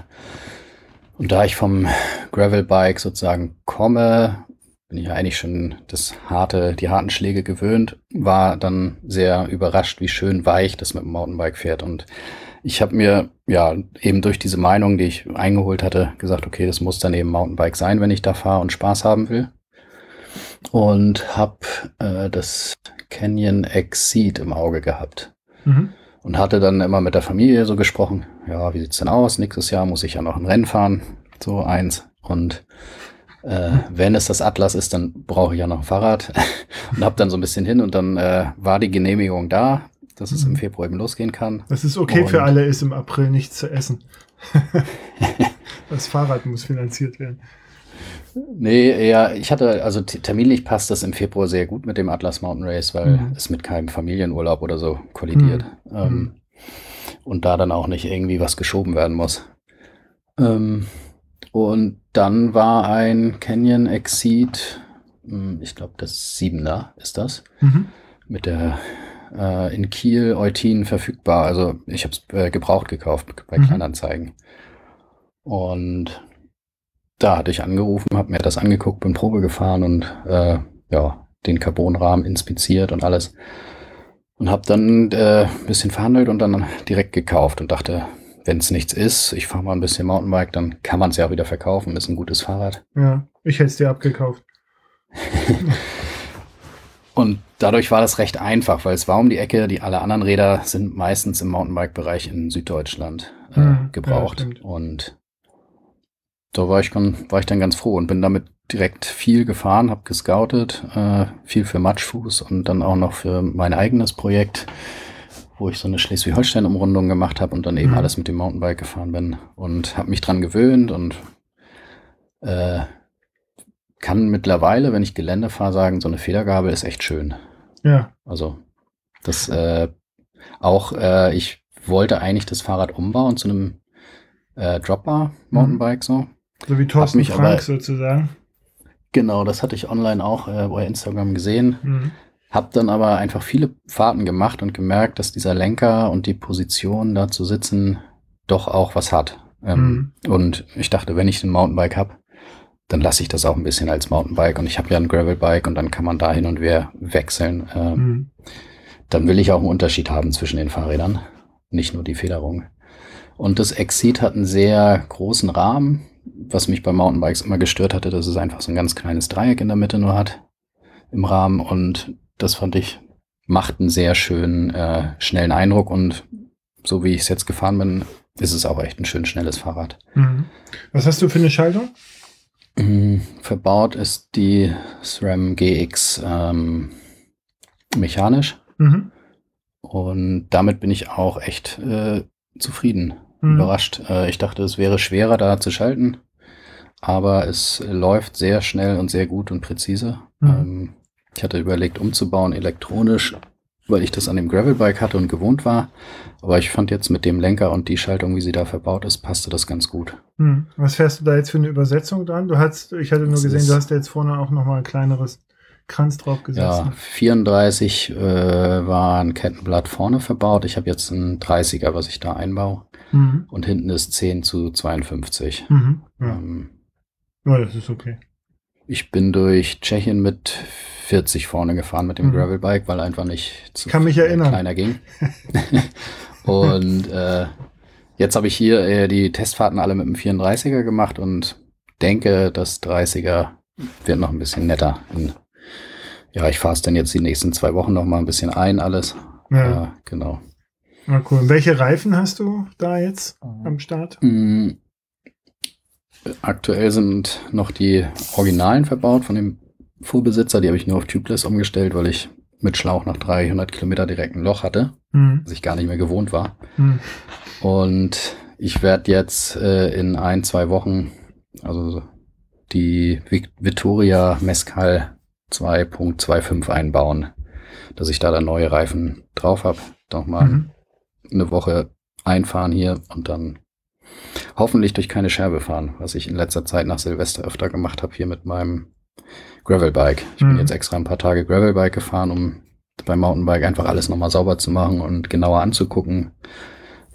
und da ich vom Gravelbike sozusagen komme, bin ich ja eigentlich schon das harte, die harten Schläge gewöhnt, war dann sehr überrascht, wie schön weich das mit dem Mountainbike fährt. Und ich habe mir ja eben durch diese Meinung, die ich eingeholt hatte, gesagt, okay, das muss dann eben Mountainbike sein, wenn ich da fahre und Spaß haben will. Und habe äh, das Canyon Exceed im Auge gehabt. Mhm und hatte dann immer mit der Familie so gesprochen, ja, wie sieht's denn aus? Nächstes Jahr muss ich ja noch ein Rennen fahren, so eins. Und äh, wenn es das Atlas ist, dann brauche ich ja noch ein Fahrrad und habe dann so ein bisschen hin und dann äh, war die Genehmigung da, dass es im mhm. Februar eben losgehen kann. Das ist okay und für alle ist, im April nichts zu essen. das Fahrrad muss finanziert werden. Nee, ja, ich hatte, also terminlich passt das im Februar sehr gut mit dem Atlas Mountain Race, weil mhm. es mit keinem Familienurlaub oder so kollidiert. Mhm. Ähm, mhm. und da dann auch nicht irgendwie was geschoben werden muss. Ähm, und dann war ein Canyon Exceed, hm, ich glaube das Siebener ist das, mhm. mit der äh, in Kiel Eutin verfügbar. Also ich habe es äh, gebraucht gekauft bei mhm. Kleinanzeigen. Und da hatte ich angerufen, habe mir das angeguckt, bin Probe gefahren und äh, ja, den Carbonrahmen inspiziert und alles. Und habe dann äh, ein bisschen verhandelt und dann direkt gekauft und dachte, wenn es nichts ist, ich fahre mal ein bisschen Mountainbike, dann kann man es ja auch wieder verkaufen, ist ein gutes Fahrrad. Ja, ich hätte es dir abgekauft. und dadurch war das recht einfach, weil es war um die Ecke, die alle anderen Räder sind meistens im Mountainbike-Bereich in Süddeutschland äh, mhm, gebraucht. Ja, und da war ich, war ich dann ganz froh und bin damit direkt viel gefahren, habe gescoutet, äh, viel für Matschfuß und dann auch noch für mein eigenes Projekt, wo ich so eine Schleswig-Holstein-Umrundung gemacht habe und dann eben mhm. alles mit dem Mountainbike gefahren bin und habe mich dran gewöhnt und äh, kann mittlerweile, wenn ich Gelände fahre, sagen, so eine Federgabel ist echt schön. Ja. Also das äh, auch, äh, ich wollte eigentlich das Fahrrad umbauen zu einem äh, Dropper Mountainbike so. So wie Thorsten Frank aber, sozusagen. Genau, das hatte ich online auch äh, bei Instagram gesehen. Mhm. Hab dann aber einfach viele Fahrten gemacht und gemerkt, dass dieser Lenker und die Position da zu sitzen doch auch was hat. Ähm, mhm. Und ich dachte, wenn ich ein Mountainbike habe, dann lasse ich das auch ein bisschen als Mountainbike. Und ich habe ja ein Gravelbike und dann kann man da hin und wieder wechseln. Ähm, mhm. Dann will ich auch einen Unterschied haben zwischen den Fahrrädern, nicht nur die Federung. Und das Exceed hat einen sehr großen Rahmen, was mich bei Mountainbikes immer gestört hatte, dass es einfach so ein ganz kleines Dreieck in der Mitte nur hat. im Rahmen und das fand ich, macht einen sehr schönen, äh, schnellen Eindruck und so wie ich es jetzt gefahren bin, ist es auch echt ein schön schnelles Fahrrad. Mhm. Was hast du für eine Schaltung? Mhm, verbaut ist die SRAM GX ähm, mechanisch Mhm. und damit bin ich auch echt äh, zufrieden, Mhm. überrascht. Äh, ich dachte, es wäre schwerer da zu schalten, aber es läuft sehr schnell und sehr gut und präzise. Mhm. Ähm, ich hatte überlegt, umzubauen elektronisch, weil ich das an dem Gravelbike hatte und gewohnt war. Aber ich fand jetzt mit dem Lenker und die Schaltung, wie sie da verbaut ist, passte das ganz gut. Mhm. Was fährst du da jetzt für eine Übersetzung dran? Du hast, ich hatte nur Das gesehen, du hast ja jetzt vorne auch noch mal ein kleineres Kranz drauf gesetzt. Ja, ne? 34 äh, war ein Kettenblatt vorne verbaut. Ich habe jetzt ein 30er, was ich da einbaue. Mhm. Und hinten ist 10 zu 52. Mhm. Ja. Ähm, ja, das ist okay. ich bin durch Tschechien mit 40 vorne gefahren mit dem Mhm. Gravelbike, weil einfach nicht zu Kann mich äh, erinnern. kleiner ging. und äh, jetzt habe ich hier äh, die Testfahrten alle mit dem 34er gemacht und denke, das 30er wird noch ein bisschen netter. Und, ja, ich fahre es dann jetzt die nächsten zwei Wochen noch mal ein bisschen ein, alles. Ja, Ja, genau. Ja cool. Und welche Reifen hast du da jetzt am Start? Mm, Aktuell sind noch die Originalen verbaut von dem Vorbesitzer. Die habe ich nur auf Tubeless umgestellt, weil ich mit Schlauch nach 300 Kilometer direkt ein Loch hatte, Mhm. was ich gar nicht mehr gewohnt war. Mhm. Und ich werde jetzt äh, in ein, zwei Wochen, also die Vic- Vittoria Mescal 2.25 einbauen, dass ich da dann neue Reifen drauf habe. Nochmal Mhm. Eine Woche einfahren hier und dann hoffentlich durch keine Scherbe fahren, was ich in letzter Zeit nach Silvester öfter gemacht habe hier mit meinem Gravelbike. Ich Mhm. bin jetzt extra ein paar Tage Gravelbike gefahren, um beim Mountainbike einfach alles nochmal sauber zu machen und genauer anzugucken,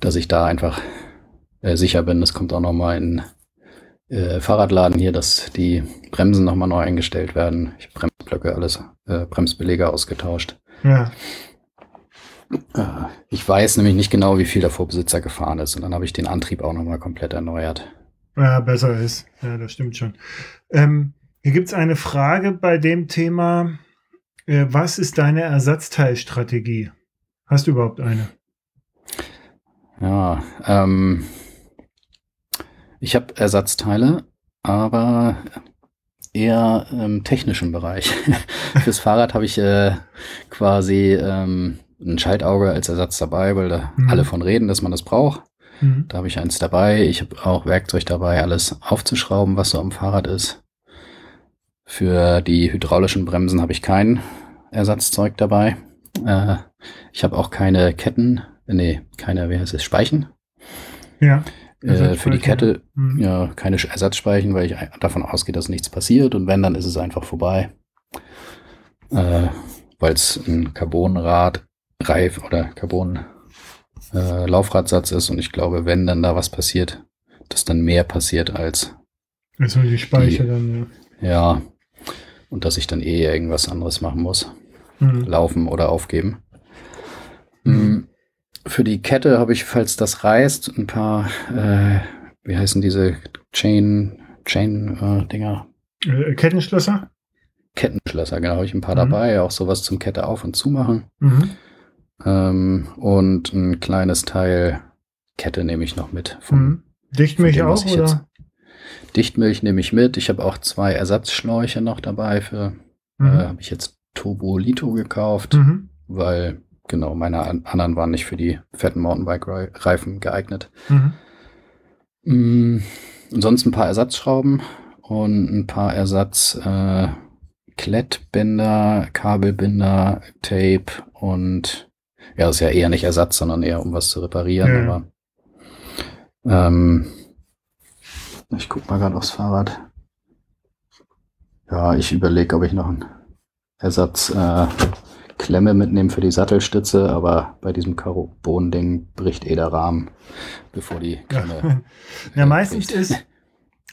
dass ich da einfach äh, sicher bin. Es kommt auch nochmal in äh, Fahrradladen hier, dass die Bremsen nochmal neu eingestellt werden. Ich habe Bremsblöcke, alles äh, Bremsbeläge ausgetauscht. Ja. Äh, Ich weiß nämlich nicht genau, wie viel der Vorbesitzer gefahren ist. Und dann habe ich den Antrieb auch nochmal komplett erneuert. ja, besser ist. Ja, das stimmt schon. Ähm, hier gibt es eine Frage bei dem Thema. Äh, was ist deine Ersatzteilstrategie? Hast du überhaupt eine? Ja, ähm, ich habe Ersatzteile, aber eher im technischen Bereich. Fürs Fahrrad habe ich äh, quasi ähm, ein Schaltauge als Ersatz dabei, weil da Mhm. alle von reden, dass man das braucht. Mhm. Da habe ich eins dabei. Ich habe auch Werkzeug dabei, alles aufzuschrauben, was so am Fahrrad ist. Für die hydraulischen Bremsen habe ich kein Ersatzzeug dabei. Äh, ich habe auch keine Ketten, nee, keine, wie heißt es, Speichen. Ja. Äh, für die Kette, Mhm. ja, keine Ersatzspeichen, weil ich davon ausgehe, dass nichts passiert. Und wenn, dann ist es einfach vorbei. Äh, weil es ein Carbonrad, Reif oder Carbon äh, ist. Und ich glaube, wenn dann da was passiert, dass dann mehr passiert als, Also die Speicher Die- dann, ja, und dass ich dann eh irgendwas anderes machen muss. ja. Mhm. Laufen oder aufgeben. Mhm. Mm, Für die Kette habe ich, falls das reißt, ein paar, äh, wie heißen diese Chain, Chain äh, Dinger? Äh, Kettenschlösser? Kettenschlösser, genau, habe ich ein paar Mhm. dabei, auch sowas zum Kette auf und zu machen. Mhm. Ähm, und ein kleines Teil Kette nehme ich noch mit. Vom Mhm. Dichtmilch dem, auch, oder? Dichtmilch nehme ich mit. Ich habe auch zwei Ersatzschläuche noch dabei für, Mhm. äh, habe ich jetzt Turbo Lito gekauft, Mhm. weil genau, meine an anderen waren nicht für die fetten Mountainbike-Reifen geeignet. Mhm. Mm, und sonst ein paar Ersatzschrauben und ein paar Ersatz äh, Klettbänder, Kabelbinder, Tape und ja, das ist ja eher nicht Ersatz, sondern eher um was zu reparieren. Ja. Aber ähm, ich guck mal gerade aufs Fahrrad. Ja, ich überlege, ob ich noch einen Ersatz äh, Klemme mitnehme für die Sattelstütze, aber bei diesem Carbon-Ding bricht eh der Rahmen, bevor die Klemme. Ja, äh, meistens bricht. ist,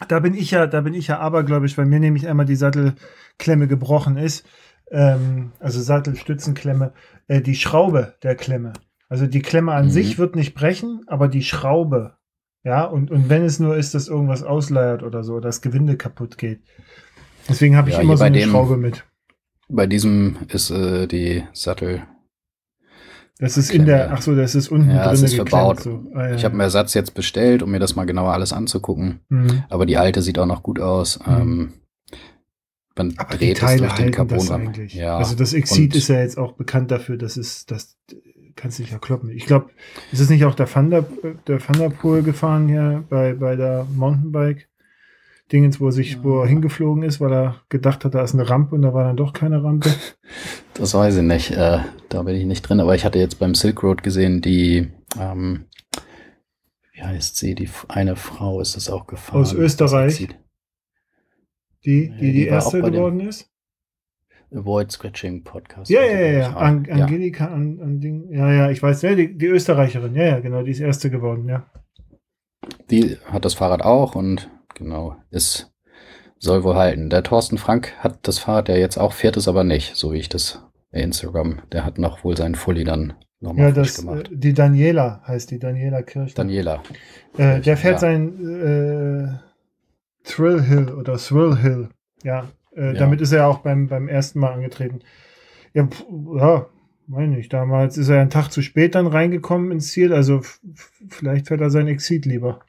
da bin ich ja, da bin ich ja abergläubisch, weil mir nämlich einmal die Sattelklemme gebrochen ist, ähm, also Sattelstützenklemme, äh, die Schraube der Klemme. Also die Klemme an Mhm. sich wird nicht brechen, aber die Schraube, ja, und, und wenn es nur ist, dass irgendwas ausleiert oder so, das Gewinde kaputt geht. Deswegen habe ich Ja, immer so eine dem- Schraube mit. Bei diesem ist äh, die Sattel. Das ist in der, ach so, das ist unten Ja, drin es ist geklemmt, verbaut. So. Ah, ja, Ich habe einen Ersatz jetzt bestellt, um mir das mal genauer alles anzugucken. Mhm. Aber die alte sieht auch noch gut aus. Mhm. Ähm, man Aber dreht es durch den Carbonrahmen. Ja, also das Exit ist ja jetzt auch bekannt dafür, dass es, das kannst du nicht verkloppen. Ich glaube, ist es nicht auch der Thunder, der Thunderpool gefahren hier bei, bei der Mountainbike? Dingens, wo er sich, wo er hingeflogen ist, weil er gedacht hat, da ist eine Rampe und da war dann doch keine Rampe. Das weiß ich nicht. Äh, da bin ich nicht drin. Aber ich hatte jetzt beim Silk Road gesehen, die, ähm, wie heißt sie? Die eine Frau ist das auch gefahren. Aus Österreich? Die, Ja, die die, die erste geworden ist. Avoid Scratching Podcast. Ja, Also, ja, ja, ja. An, ja. Angelika, an, an Ding. Ja, ja, ich weiß, ja, die, die Österreicherin. Ja, ja, genau, die ist erste geworden, ja. Die hat das Fahrrad auch und genau, ist, soll wohl halten. Der Thorsten Frank hat das Fahrrad ja jetzt auch, fährt es aber nicht, so wie ich das bei Instagram. Der hat noch wohl seinen Fully dann nochmal Ja, das, äh, gemacht. die Daniela heißt die, Daniela Kirchner. Daniela. Äh, der fährt Ja. sein äh, Thrill Hill oder Thrill Hill. Ja, äh, Ja. damit ist er auch beim, beim ersten Mal angetreten. Ja, pf, ja, meine ich. Damals ist er einen Tag zu spät dann reingekommen ins Ziel. Also vielleicht fährt er sein Exit lieber.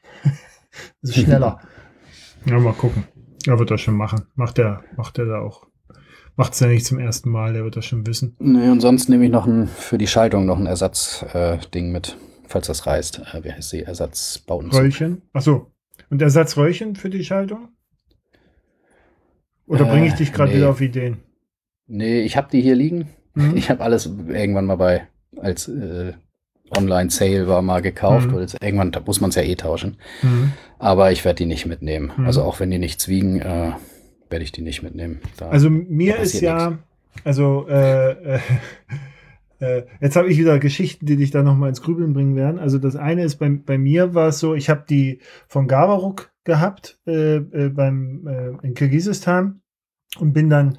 das ist schneller. ja, mal gucken. Er wird das schon machen. Macht er, macht er da auch. Macht es ja nicht zum ersten Mal, der wird das schon wissen. Nee, und sonst nehme ich noch ein, für die Schaltung noch ein Ersatzding äh, Ding mit, falls das reißt. Äh, wie heißt sie? Ersatzbauten. Röllchen. Achso. Und Ersatzröllchen für die Schaltung? Oder Äh, bringe ich dich gerade nee. wieder auf Ideen? Nee, ich habe die hier liegen. Mhm. Ich habe alles irgendwann mal bei, als äh, Online-Sale war, mal gekauft. Mhm. Und jetzt irgendwann da muss man es ja eh tauschen. Mhm. Aber ich werde die nicht mitnehmen. Mhm. Also auch wenn die nichts wiegen, äh, werde ich die nicht mitnehmen. Da, Also mir ist ja, also äh, jetzt habe ich wieder Geschichten, die dich da nochmal ins Grübeln bringen werden. Also das eine ist, bei, bei mir war es so, ich habe die von Gavaruk gehabt äh, äh, beim, äh, in Kirgisistan und bin dann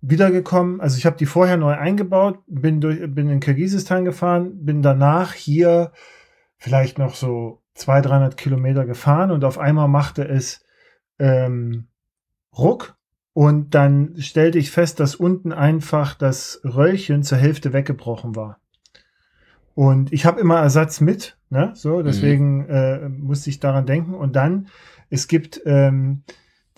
wiedergekommen. Also ich habe die vorher neu eingebaut, bin, durch, bin in Kirgisistan gefahren, bin danach hier vielleicht noch so 200, 300 Kilometer gefahren und auf einmal machte es ähm, Ruck und dann stellte ich fest, dass unten einfach das Röllchen zur Hälfte weggebrochen war. Und ich habe immer Ersatz mit, ne? So, deswegen äh, musste ich daran denken. Und dann, es gibt ähm,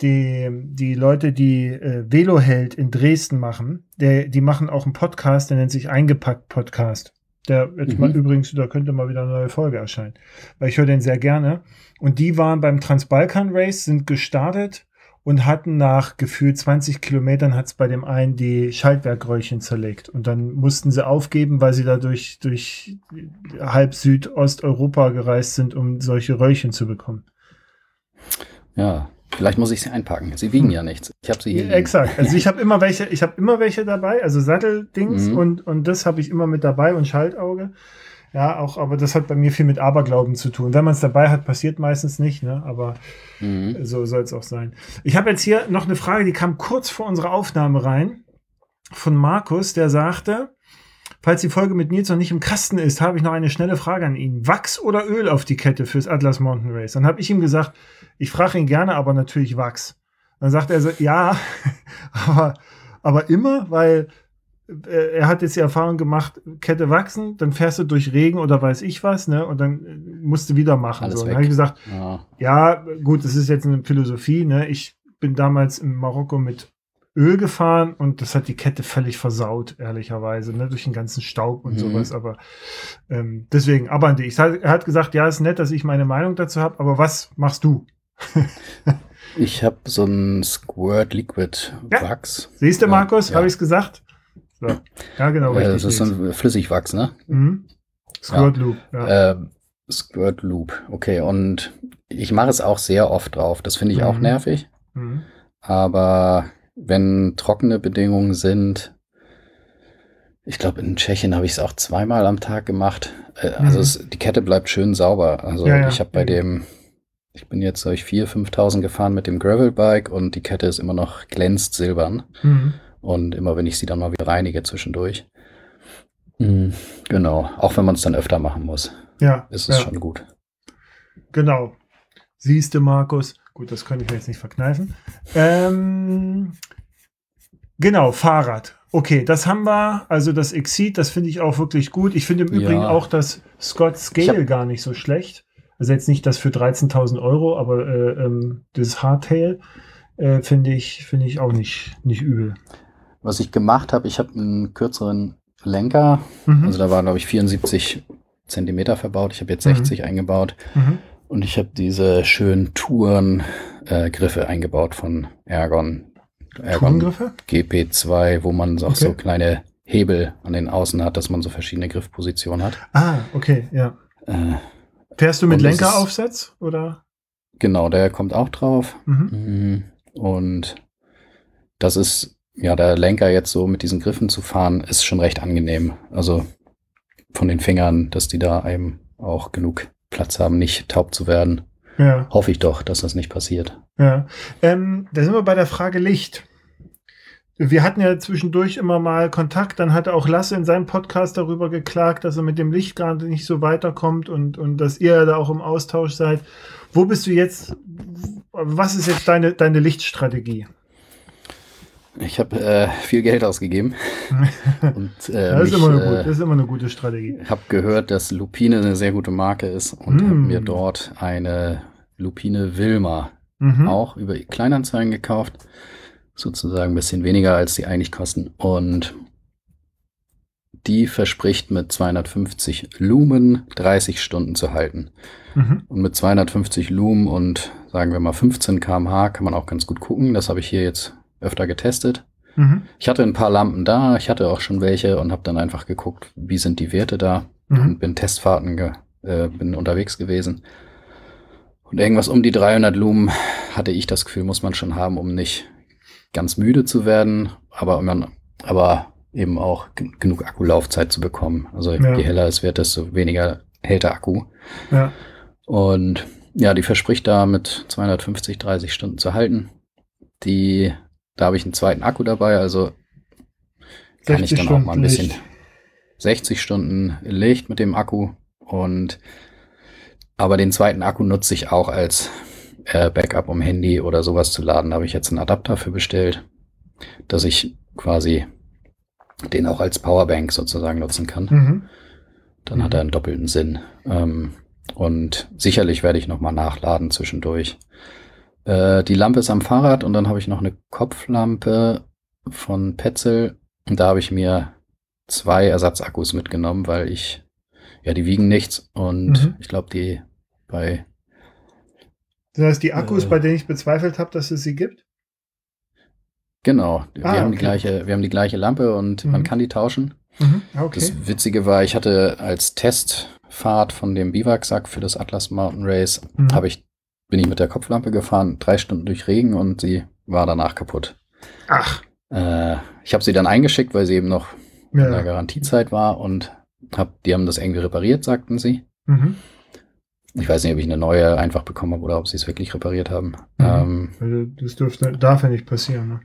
die, die Leute, die äh, Veloheld in Dresden machen, der, die machen auch einen Podcast, der nennt sich Eingepackt Podcast. Der jetzt Mhm. mal übrigens, da könnte mal wieder eine neue Folge erscheinen. Weil ich höre den sehr gerne. Und die waren beim Transbalkan Race, sind gestartet und hatten nach gefühlt 20 Kilometern hat's bei dem einen die Schaltwerkröllchen zerlegt. Und dann mussten sie aufgeben, weil sie da durch, halb Südosteuropa gereist sind, um solche Röllchen zu bekommen. ja, vielleicht muss ich sie einpacken. Sie wiegen ja nichts. Ich habe sie hier. Ja, exakt. Also ich habe immer welche, ich habe immer welche dabei, also Satteldings Mhm. und, und das habe ich immer mit dabei und Schaltauge. Ja, auch, aber das hat bei mir viel mit Aberglauben zu tun. Wenn man es dabei hat, passiert meistens nicht, ne? Aber Mhm. so soll es auch sein. Ich habe jetzt hier noch eine Frage, die kam kurz vor unserer Aufnahme rein von Markus, der sagte, falls die Folge mit Nils noch nicht im Kasten ist, habe ich noch eine schnelle Frage an ihn. Wachs oder Öl auf die Kette fürs Atlas Mountain Race? Dann habe ich ihm gesagt, ich frage ihn gerne, aber natürlich Wachs. Dann sagt er so, ja, aber, aber immer, weil er hat jetzt die Erfahrung gemacht, Kette wachsen, dann fährst du durch Regen oder weiß ich was, ne? Und dann äh, musst du wieder machen. Alles so. Dann weg. habe ich gesagt, Ja. ja, gut, das ist jetzt eine Philosophie. Ne? Ich bin damals in Marokko mit Öl gefahren und das hat die Kette völlig versaut, ehrlicherweise, ne? durch den ganzen Staub und Mhm. sowas. Aber ähm, deswegen, aber an dich. Ich Er hat gesagt, ja, ist nett, dass ich meine Meinung dazu habe, aber was machst du? Ich habe so ein Squirt Liquid Ja. Wachs. Siehst du, Ja, Markus, ja. habe ich es gesagt? So. Ja, genau, Äh, richtig. das ist so ein Flüssigwachs, ne? mhm. Squirt Loop, ja. Äh, Squirt Loop. Okay, und ich mache es auch sehr oft drauf. Das finde ich auch Mhm. nervig. Mhm. Aber wenn trockene Bedingungen sind, ich glaube, in Tschechien habe ich es auch zweimal am Tag gemacht. Äh, Also Mhm. es, die Kette bleibt schön sauber. Also Ja, ja, ich habe bei dem, ich bin jetzt durch 4.000, 5.000 gefahren mit dem Gravelbike und die Kette ist immer noch glänzt silbern. Mhm. Und immer wenn ich sie dann mal wieder reinige zwischendurch. Mhm, genau, auch wenn man es dann öfter machen muss, Ja, ist es ja. schon gut. Genau. Siehste, Markus. Gut, das könnte ich mir jetzt nicht verkneifen. Ähm, Genau, Fahrrad. Okay, das haben wir. Also das Exceed, das finde ich auch wirklich gut. Ich finde im Ja. Übrigen auch das Scott Scale gar nicht so schlecht. Also jetzt nicht das für 13.000 Euro, aber äh, ähm, das Hardtail äh, finde ich, finde ich auch nicht, nicht übel. Was ich gemacht habe, ich habe einen kürzeren Lenker. Mhm. Also da waren, glaube ich, 74 Zentimeter verbaut. Ich habe jetzt Mhm. 60 eingebaut. mhm. Und ich habe diese schönen Touren-Griffe eingebaut von Ergon. Ergon Tourengriffe? GP2, wo man auch Okay. so kleine Hebel an den Außen hat, dass man so verschiedene Griffpositionen hat. Ah, okay, ja. Äh, Fährst du mit Lenkeraufsatz oder? genau, der kommt auch drauf. Mhm. Mhm. Und das ist, ja, der Lenker jetzt so mit diesen Griffen zu fahren, ist schon recht angenehm. Also von den Fingern, dass die da eben auch genug Platz haben, nicht taub zu werden. Ja. Hoffe ich doch, dass das nicht passiert. Ja, ähm, da sind wir bei der Frage Licht. Wir hatten ja zwischendurch immer mal Kontakt, dann hatte auch Lasse in seinem Podcast darüber geklagt, dass er mit dem Licht gerade nicht so weiterkommt und, und dass ihr da auch im Austausch seid. Wo bist du jetzt? Was ist jetzt deine, deine Lichtstrategie? Ich habe äh, viel Geld ausgegeben und äh, Das ist, mich, immer eine äh, gute, das ist immer eine gute Strategie. habe gehört, dass Lupine eine sehr gute Marke ist und habe Mm. mir dort eine Lupine Wilma Mhm. auch über Kleinanzeigen gekauft. Sozusagen ein bisschen weniger, als die eigentlich kosten. Und die verspricht mit 250 Lumen 30 Stunden zu halten. Mhm. Und mit 250 Lumen und sagen wir mal 15 kmh kann man auch ganz gut gucken. Das habe ich hier jetzt öfter getestet. Mhm. Ich hatte ein paar Lampen da, ich hatte auch schon welche und habe dann einfach geguckt, wie sind die Werte da Mhm. und bin Testfahrten, ge äh, bin unterwegs gewesen. Und irgendwas um die 300 Lumen hatte ich das Gefühl, muss man schon haben, um nicht ganz müde zu werden, aber, man, aber eben auch gen- genug Akkulaufzeit zu bekommen. Also Ja. je heller es wird, desto weniger hält der Akku. Ja. Und ja, die verspricht da mit 250, 30 Stunden zu halten. Die, da habe ich einen zweiten Akku dabei, also kann ich 60 dann auch mal ein Stunden bisschen Licht. 60 Stunden Licht mit dem Akku und aber den zweiten Akku nutze ich auch als äh, Backup, um Handy oder sowas zu laden. Da habe ich jetzt einen Adapter für bestellt, dass ich quasi den auch als Powerbank sozusagen nutzen kann. Mhm. Dann hat er einen doppelten Sinn. Ähm, und sicherlich werde ich nochmal nachladen zwischendurch. Äh, die Lampe ist am Fahrrad und dann habe ich noch eine Kopflampe von Petzl. Und da habe ich mir zwei Ersatzakkus mitgenommen, weil ich, ja, die wiegen nichts. Und Mhm. ich glaube, die bei, Das heißt, die Akkus, Äh. bei denen ich bezweifelt habe, dass es sie gibt? genau, wir, Ah, haben die okay. gleiche, wir haben die gleiche Lampe und Mhm. man kann die tauschen. Mhm. Okay. Das Witzige war, ich hatte als Testfahrt von dem Biwaksack für das Atlas Mountain Race, Mhm. habe ich, bin ich mit der Kopflampe gefahren, drei Stunden durch Regen und sie war danach kaputt. Ach, Äh, ich habe sie dann eingeschickt, weil sie eben noch in der ja. Garantiezeit war und hab, die haben das irgendwie repariert, sagten sie. Mhm. Ich weiß nicht, ob ich eine neue einfach bekommen habe oder ob sie es wirklich repariert haben. Mhm. Ähm, Also das dürfte, darf ja nicht passieren. Ne?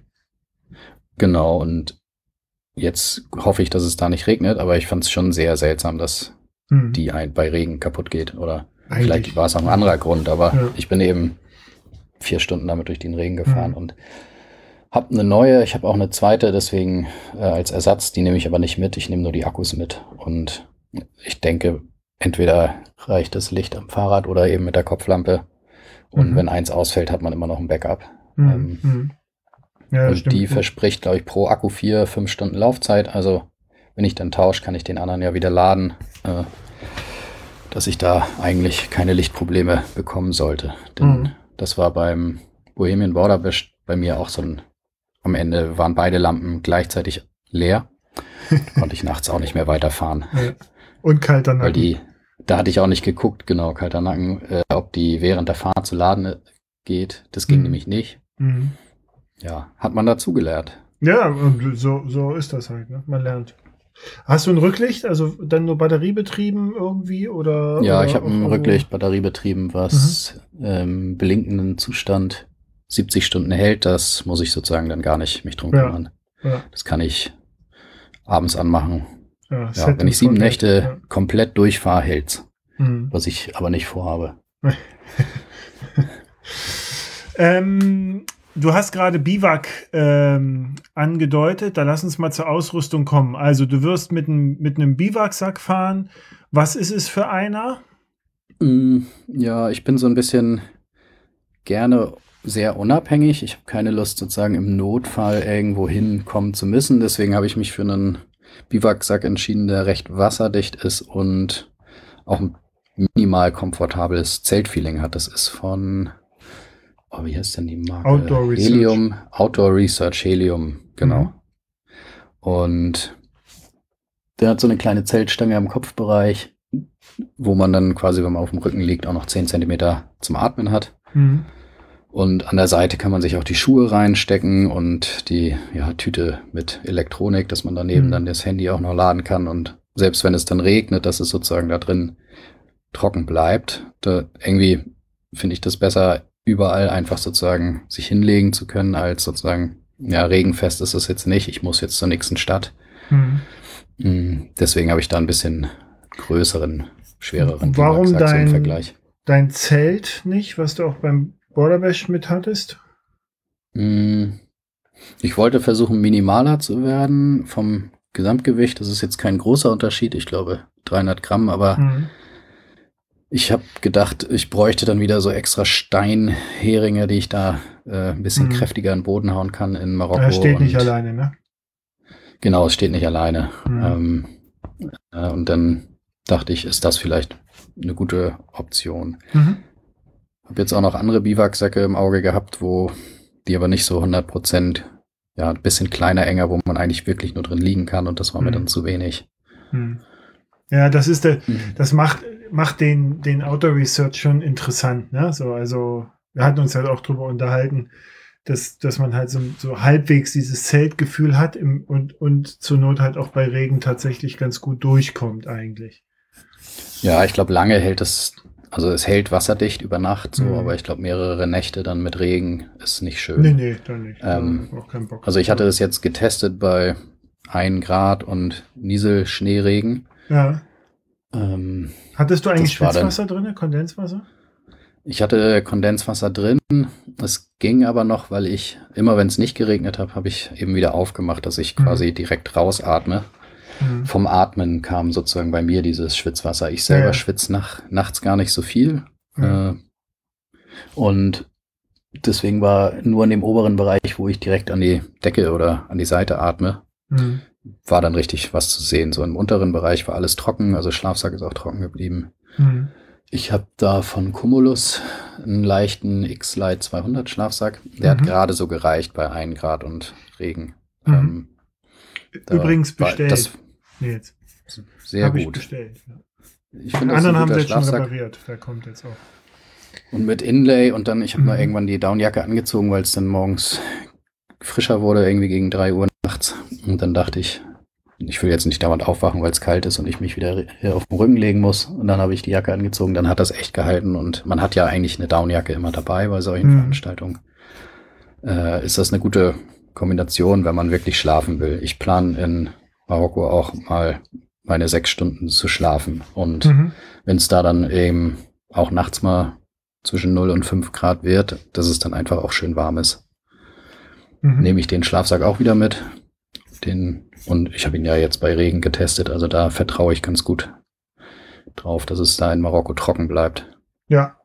genau, und jetzt hoffe ich, dass es da nicht regnet, aber ich fand es schon sehr seltsam, dass Mhm. die ein, bei Regen kaputt geht. Oder Eigentlich. vielleicht war es auch ein anderer Grund, aber Ja. ich bin eben vier Stunden damit durch den Regen gefahren Mhm. und habe eine neue. Ich habe auch eine zweite, deswegen äh, als Ersatz. Die nehme ich aber nicht mit. Ich nehme nur die Akkus mit. Und ich denke, entweder reicht das Licht am Fahrrad oder eben mit der Kopflampe. Und Mhm. wenn eins ausfällt, hat man immer noch ein Backup. Mhm. ähm, Mhm. Ja, und stimmt. die verspricht, glaube ich, pro Akku vier, fünf Stunden Laufzeit. Also wenn ich dann tausche, kann ich den anderen ja wieder laden. Äh, dass ich da eigentlich keine Lichtprobleme bekommen sollte. Denn Mhm. das war beim Bohemian Border Bash bei mir auch so ein, am Ende waren beide Lampen gleichzeitig leer. Konnte ich nachts auch nicht mehr weiterfahren. Ja. Und kalter Weil Nacken. die, da hatte ich auch nicht geguckt, genau, kalter Nacken, äh, ob die während der Fahrt zu laden äh, geht. Das ging Mhm. nämlich nicht. Mhm. Ja, hat man dazugelernt. Ja, so, so ist das halt. Ne? Man lernt. Hast du ein Rücklicht, also dann nur batteriebetrieben irgendwie oder? Ja, ich habe ein Rücklicht batteriebetrieben, was ähm, blinkenden Zustand 70 Stunden hält. Das muss ich sozusagen dann gar nicht mich drum Ja. kümmern. Ja, Das kann ich abends anmachen. ja, Ja, wenn ich sieben Nächte komplett durchfahre, hält's. Ja. Mhm. Was ich aber nicht vorhabe. Ähm, du hast gerade Biwak ähm, angedeutet. Da lass uns mal zur Ausrüstung kommen. Also du wirst mit, ein, mit einem Biwaksack fahren. Was ist es für einer? Mm, ja, ich bin so ein bisschen gerne sehr unabhängig. Ich habe keine Lust, sozusagen im Notfall irgendwo hinkommen zu müssen. Deswegen habe ich mich für einen Biwaksack entschieden, der recht wasserdicht ist und auch ein minimal komfortables Zeltfeeling hat. Das ist von, oh, wie heißt denn die Marke? Outdoor Research. Helium, Outdoor Research Helium, genau. Mhm. Und der hat so eine kleine Zeltstange am Kopfbereich, wo man dann quasi, wenn man auf dem Rücken liegt, auch noch 10 Zentimeter zum Atmen hat. Mhm. Und an der Seite kann man sich auch die Schuhe reinstecken und die ja, Tüte mit Elektronik, dass man daneben Mhm. dann das Handy auch noch laden kann. Und selbst wenn es dann regnet, dass es sozusagen da drin trocken bleibt. Da irgendwie finde ich das besser, überall einfach sozusagen sich hinlegen zu können, als sozusagen, ja, regenfest ist es jetzt nicht. Ich muss jetzt zur nächsten Stadt. Mhm. Deswegen habe ich da ein bisschen größeren, schwereren Warum dein- Vergleich. Dein Zelt nicht, was du auch beim Borderbash mit hattest? Mm, Ich wollte versuchen, minimaler zu werden vom Gesamtgewicht. Das ist jetzt kein großer Unterschied. Ich glaube 300 Gramm, aber Mhm. Ich habe gedacht, ich bräuchte dann wieder so extra Steinheringe, die ich da äh, ein bisschen Mhm. kräftiger in den Boden hauen kann in Marokko. Er steht nicht alleine, ne? Genau, es steht nicht alleine. Mhm. Ähm, äh, und dann dachte ich, ist das vielleicht eine gute Option. Mhm. Habe jetzt auch noch andere Biwaksäcke im Auge gehabt, wo die aber nicht so 100 Prozent, ja, ein bisschen kleiner, enger, wo man eigentlich wirklich nur drin liegen kann und das war mir Mhm. dann zu wenig. Mhm. Ja, das ist der, das macht, macht den, den Outdoor Research schon interessant, ne? So, also, wir hatten uns halt auch drüber unterhalten, dass, dass man halt so, so halbwegs dieses Zeltgefühl hat im, und, und zur Not halt auch bei Regen tatsächlich ganz gut durchkommt, eigentlich. Ja, ich glaube, lange hält es, also es hält wasserdicht über Nacht so, Mhm. aber ich glaube, mehrere Nächte dann mit Regen ist nicht schön. Nee, nee, dann nicht. Ähm, auch keinen Bock. Also ich hatte das jetzt getestet bei 1 Grad und Nieselschneeregen. Ja. Ähm, Hattest du eigentlich Schwitzwasser drin, Kondenswasser? Ich hatte Kondenswasser drin. Es ging aber noch, weil ich immer, wenn es nicht geregnet hat, habe ich eben wieder aufgemacht, dass ich Mhm. quasi direkt rausatme. Mhm. Vom Atmen kam sozusagen bei mir dieses Schwitzwasser. Ich selber Ja, schwitze nach, nachts gar nicht so viel. Ja. Äh, und deswegen war nur in dem oberen Bereich, wo ich direkt an die Decke oder an die Seite atme, Mhm. War dann richtig was zu sehen. So im unteren Bereich war alles trocken, also Schlafsack ist auch trocken geblieben. Mhm. Ich habe da von Cumulus einen leichten X-Lite 200 Schlafsack. Der Mhm. hat gerade so gereicht bei 1 Grad und Regen. Mhm. Ähm, Übrigens bestellt. Das nee, jetzt. sehr Hab ich gut. bestellt. Ja. Ich ein anderen haben sie jetzt schon repariert. Der kommt jetzt auch. Und mit Inlay und dann, ich habe mal Mhm. irgendwann die Downjacke angezogen, weil es dann morgens frischer wurde, irgendwie gegen 3 Uhr nachts. Und dann dachte ich, ich will jetzt nicht dauernd aufwachen, weil es kalt ist und ich mich wieder hier auf den Rücken legen muss. Und dann habe ich die Jacke angezogen, dann hat das echt gehalten. Und man hat ja eigentlich eine Downjacke immer dabei bei solchen Mhm. Veranstaltungen. Äh, ist das eine gute Kombination, wenn man wirklich schlafen will? Ich plane in Marokko auch mal meine sechs Stunden zu schlafen. Und Mhm. wenn es da dann eben auch nachts mal zwischen 0 und 5 Grad wird, dass es dann einfach auch schön warm ist. Mhm. Nehme ich den Schlafsack auch wieder mit. Den, und ich habe ihn ja jetzt bei Regen getestet, also da vertraue ich ganz gut drauf, dass es da in Marokko trocken bleibt. Ja.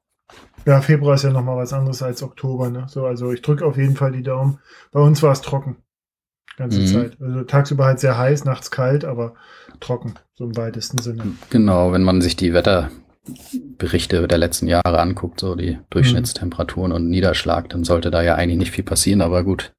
Ja, Februar ist ja nochmal was anderes als Oktober. Ne? So, also ich drücke auf jeden Fall die Daumen. Bei uns war es trocken. Ganze Mhm. Zeit. Also tagsüber halt sehr heiß, nachts kalt, aber trocken, so im weitesten Sinne. Genau, wenn man sich die Wetterberichte der letzten Jahre anguckt, so die Durchschnittstemperaturen und Niederschlag, dann sollte da ja eigentlich nicht viel passieren, aber gut,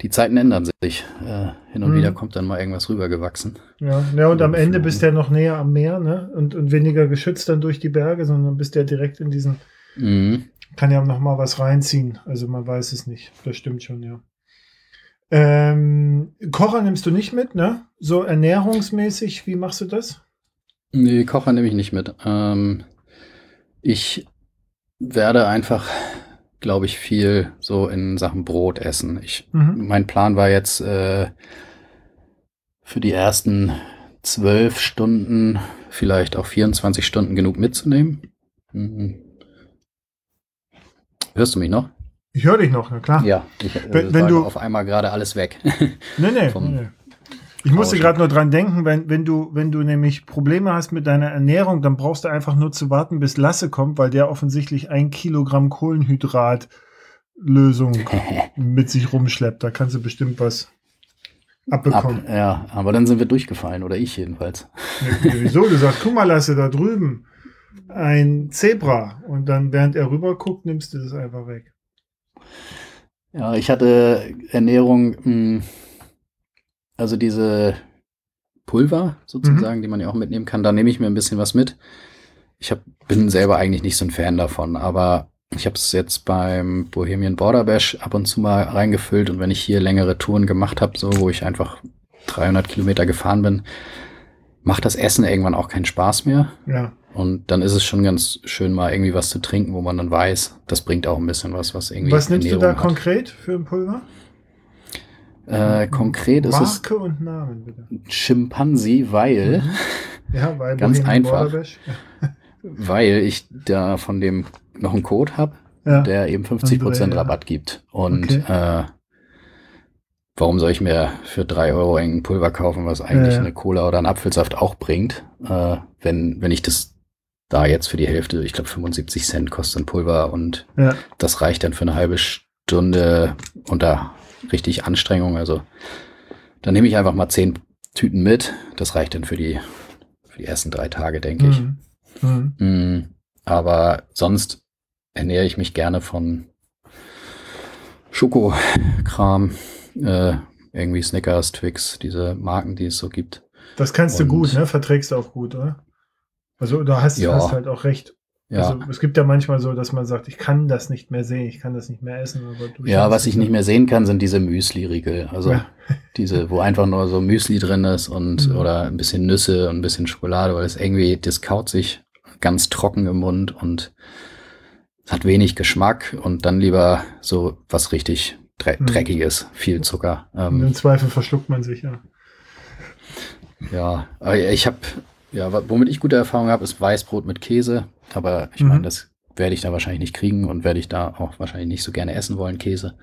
die Zeiten ändern sich. Äh, hin und Mhm. wieder kommt dann mal irgendwas rübergewachsen. Ja, ja und am Ende bist du ja noch näher am Meer, ne? Und, und weniger geschützt dann durch die Berge, sondern bist ja direkt in diesen, Mhm. kann ja noch mal was reinziehen. Also man weiß es nicht. Das stimmt schon, ja. Ähm, Kocher nimmst du nicht mit, ne? So ernährungsmäßig, wie machst du das? Nee, Kocher nehme ich nicht mit. Ähm, ich werde einfach, glaube ich, viel so in Sachen Brot essen. Ich, Mhm. mein Plan war jetzt äh, für die ersten zwölf Stunden, vielleicht auch 24 Stunden genug mitzunehmen. Mhm. Hörst du mich noch? Ich höre dich noch, na klar. Ja, ich, Wenn- wenn war du- auf einmal gerade alles weg. Nee, nee, vom nee, nee. Ich musste gerade nur dran denken, wenn, wenn, du, wenn du nämlich Probleme hast mit deiner Ernährung, dann brauchst du einfach nur zu warten, bis Lasse kommt, weil der offensichtlich ein Kilogramm Kohlenhydrat-Lösung mit sich rumschleppt. Da kannst du bestimmt was Ab, abbekommen. ja, aber dann sind wir durchgefallen, oder ich jedenfalls. Nee, Wieso? Du sagst, guck mal, Lasse, da drüben ein Zebra. Und dann, während er rüber guckt, nimmst du das einfach weg. Ja, ich hatte Ernährung, mh, also diese Pulver sozusagen, die man ja auch mitnehmen kann, da nehme ich mir ein bisschen was mit. Ich hab, bin selber eigentlich nicht so ein Fan davon, aber ich habe es jetzt beim Bohemian Border Bash ab und zu mal reingefüllt und wenn ich hier längere Touren gemacht habe, so wo ich einfach 300 Kilometer gefahren bin, macht das Essen irgendwann auch keinen Spaß mehr. Ja. Und dann ist es schon ganz schön, mal irgendwie was zu trinken, wo man dann weiß, das bringt auch ein bisschen was, was irgendwie. Was nimmst du da Ernährung hat. konkret für ein Pulver? Äh, konkret ist es Marke und Namen, bitte. Schimpansi, weil, Ja, weil Ganz einfach. Weil ich da von dem noch einen Code habe, Ja. der eben 50% Andrea. Rabatt gibt. Und Okay. äh, warum soll ich mir für drei Euro ein Pulver kaufen, was eigentlich eine Cola oder einen Apfelsaft auch bringt, äh, wenn, wenn ich das da jetzt für die Hälfte, ich glaube 75 Cent kostet ein Pulver und das reicht dann für eine halbe Stunde unter richtig Anstrengung. Also dann nehme ich einfach mal zehn Tüten mit. Das reicht dann für die, für die ersten drei Tage, denke ich. Mhm. Mhm. Mm, aber sonst ernähre ich mich gerne von Schokokram, äh, irgendwie Snickers, Twix, diese Marken, die es so gibt. Das kannst du Und- gut, ne? Verträgst du auch gut, oder? Also da hast du Ja. hast halt auch recht. Ja, Also es gibt ja manchmal so, dass man sagt, ich kann das nicht mehr sehen, ich kann das nicht mehr essen. Ja, was ich nicht mehr sehen kann, sind diese Müsli-Riegel. Also Ja. diese, wo einfach nur so Müsli drin ist und Mhm. oder ein bisschen Nüsse und ein bisschen Schokolade, weil es irgendwie, das kaut sich ganz trocken im Mund und hat wenig Geschmack und dann lieber so was richtig dre Mhm. dreckiges, viel Zucker. Ähm, im Zweifel verschluckt man sich, ja. ja, aber ich habe, ja, womit ich gute Erfahrungen habe, ist Weißbrot mit Käse. Aber ich meine, Mhm. das werde ich da wahrscheinlich nicht kriegen und werde ich da auch wahrscheinlich nicht so gerne essen wollen, Käse.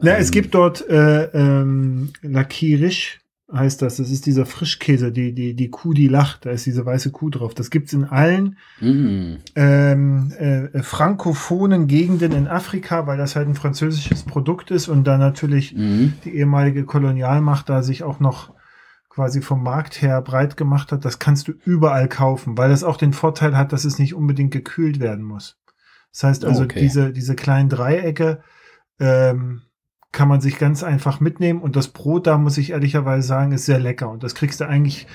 Na, es Ähm, gibt dort äh, ähm, Lakirisch, heißt das. Das ist dieser Frischkäse, die, die, die Kuh, die lacht. Da ist diese weiße Kuh drauf. Das gibt's in allen Mm, ähm, äh, frankophonen Gegenden in Afrika, weil das halt ein französisches Produkt ist und da natürlich mm, die ehemalige Kolonialmacht da sich auch noch quasi vom Markt her breit gemacht hat. Das kannst du überall kaufen, weil das auch den Vorteil hat, dass es nicht unbedingt gekühlt werden muss. Das heißt also, okay. diese, diese kleinen Dreiecke ähm, kann man sich ganz einfach mitnehmen und das Brot da, muss ich ehrlicherweise sagen, ist sehr lecker und das kriegst du eigentlich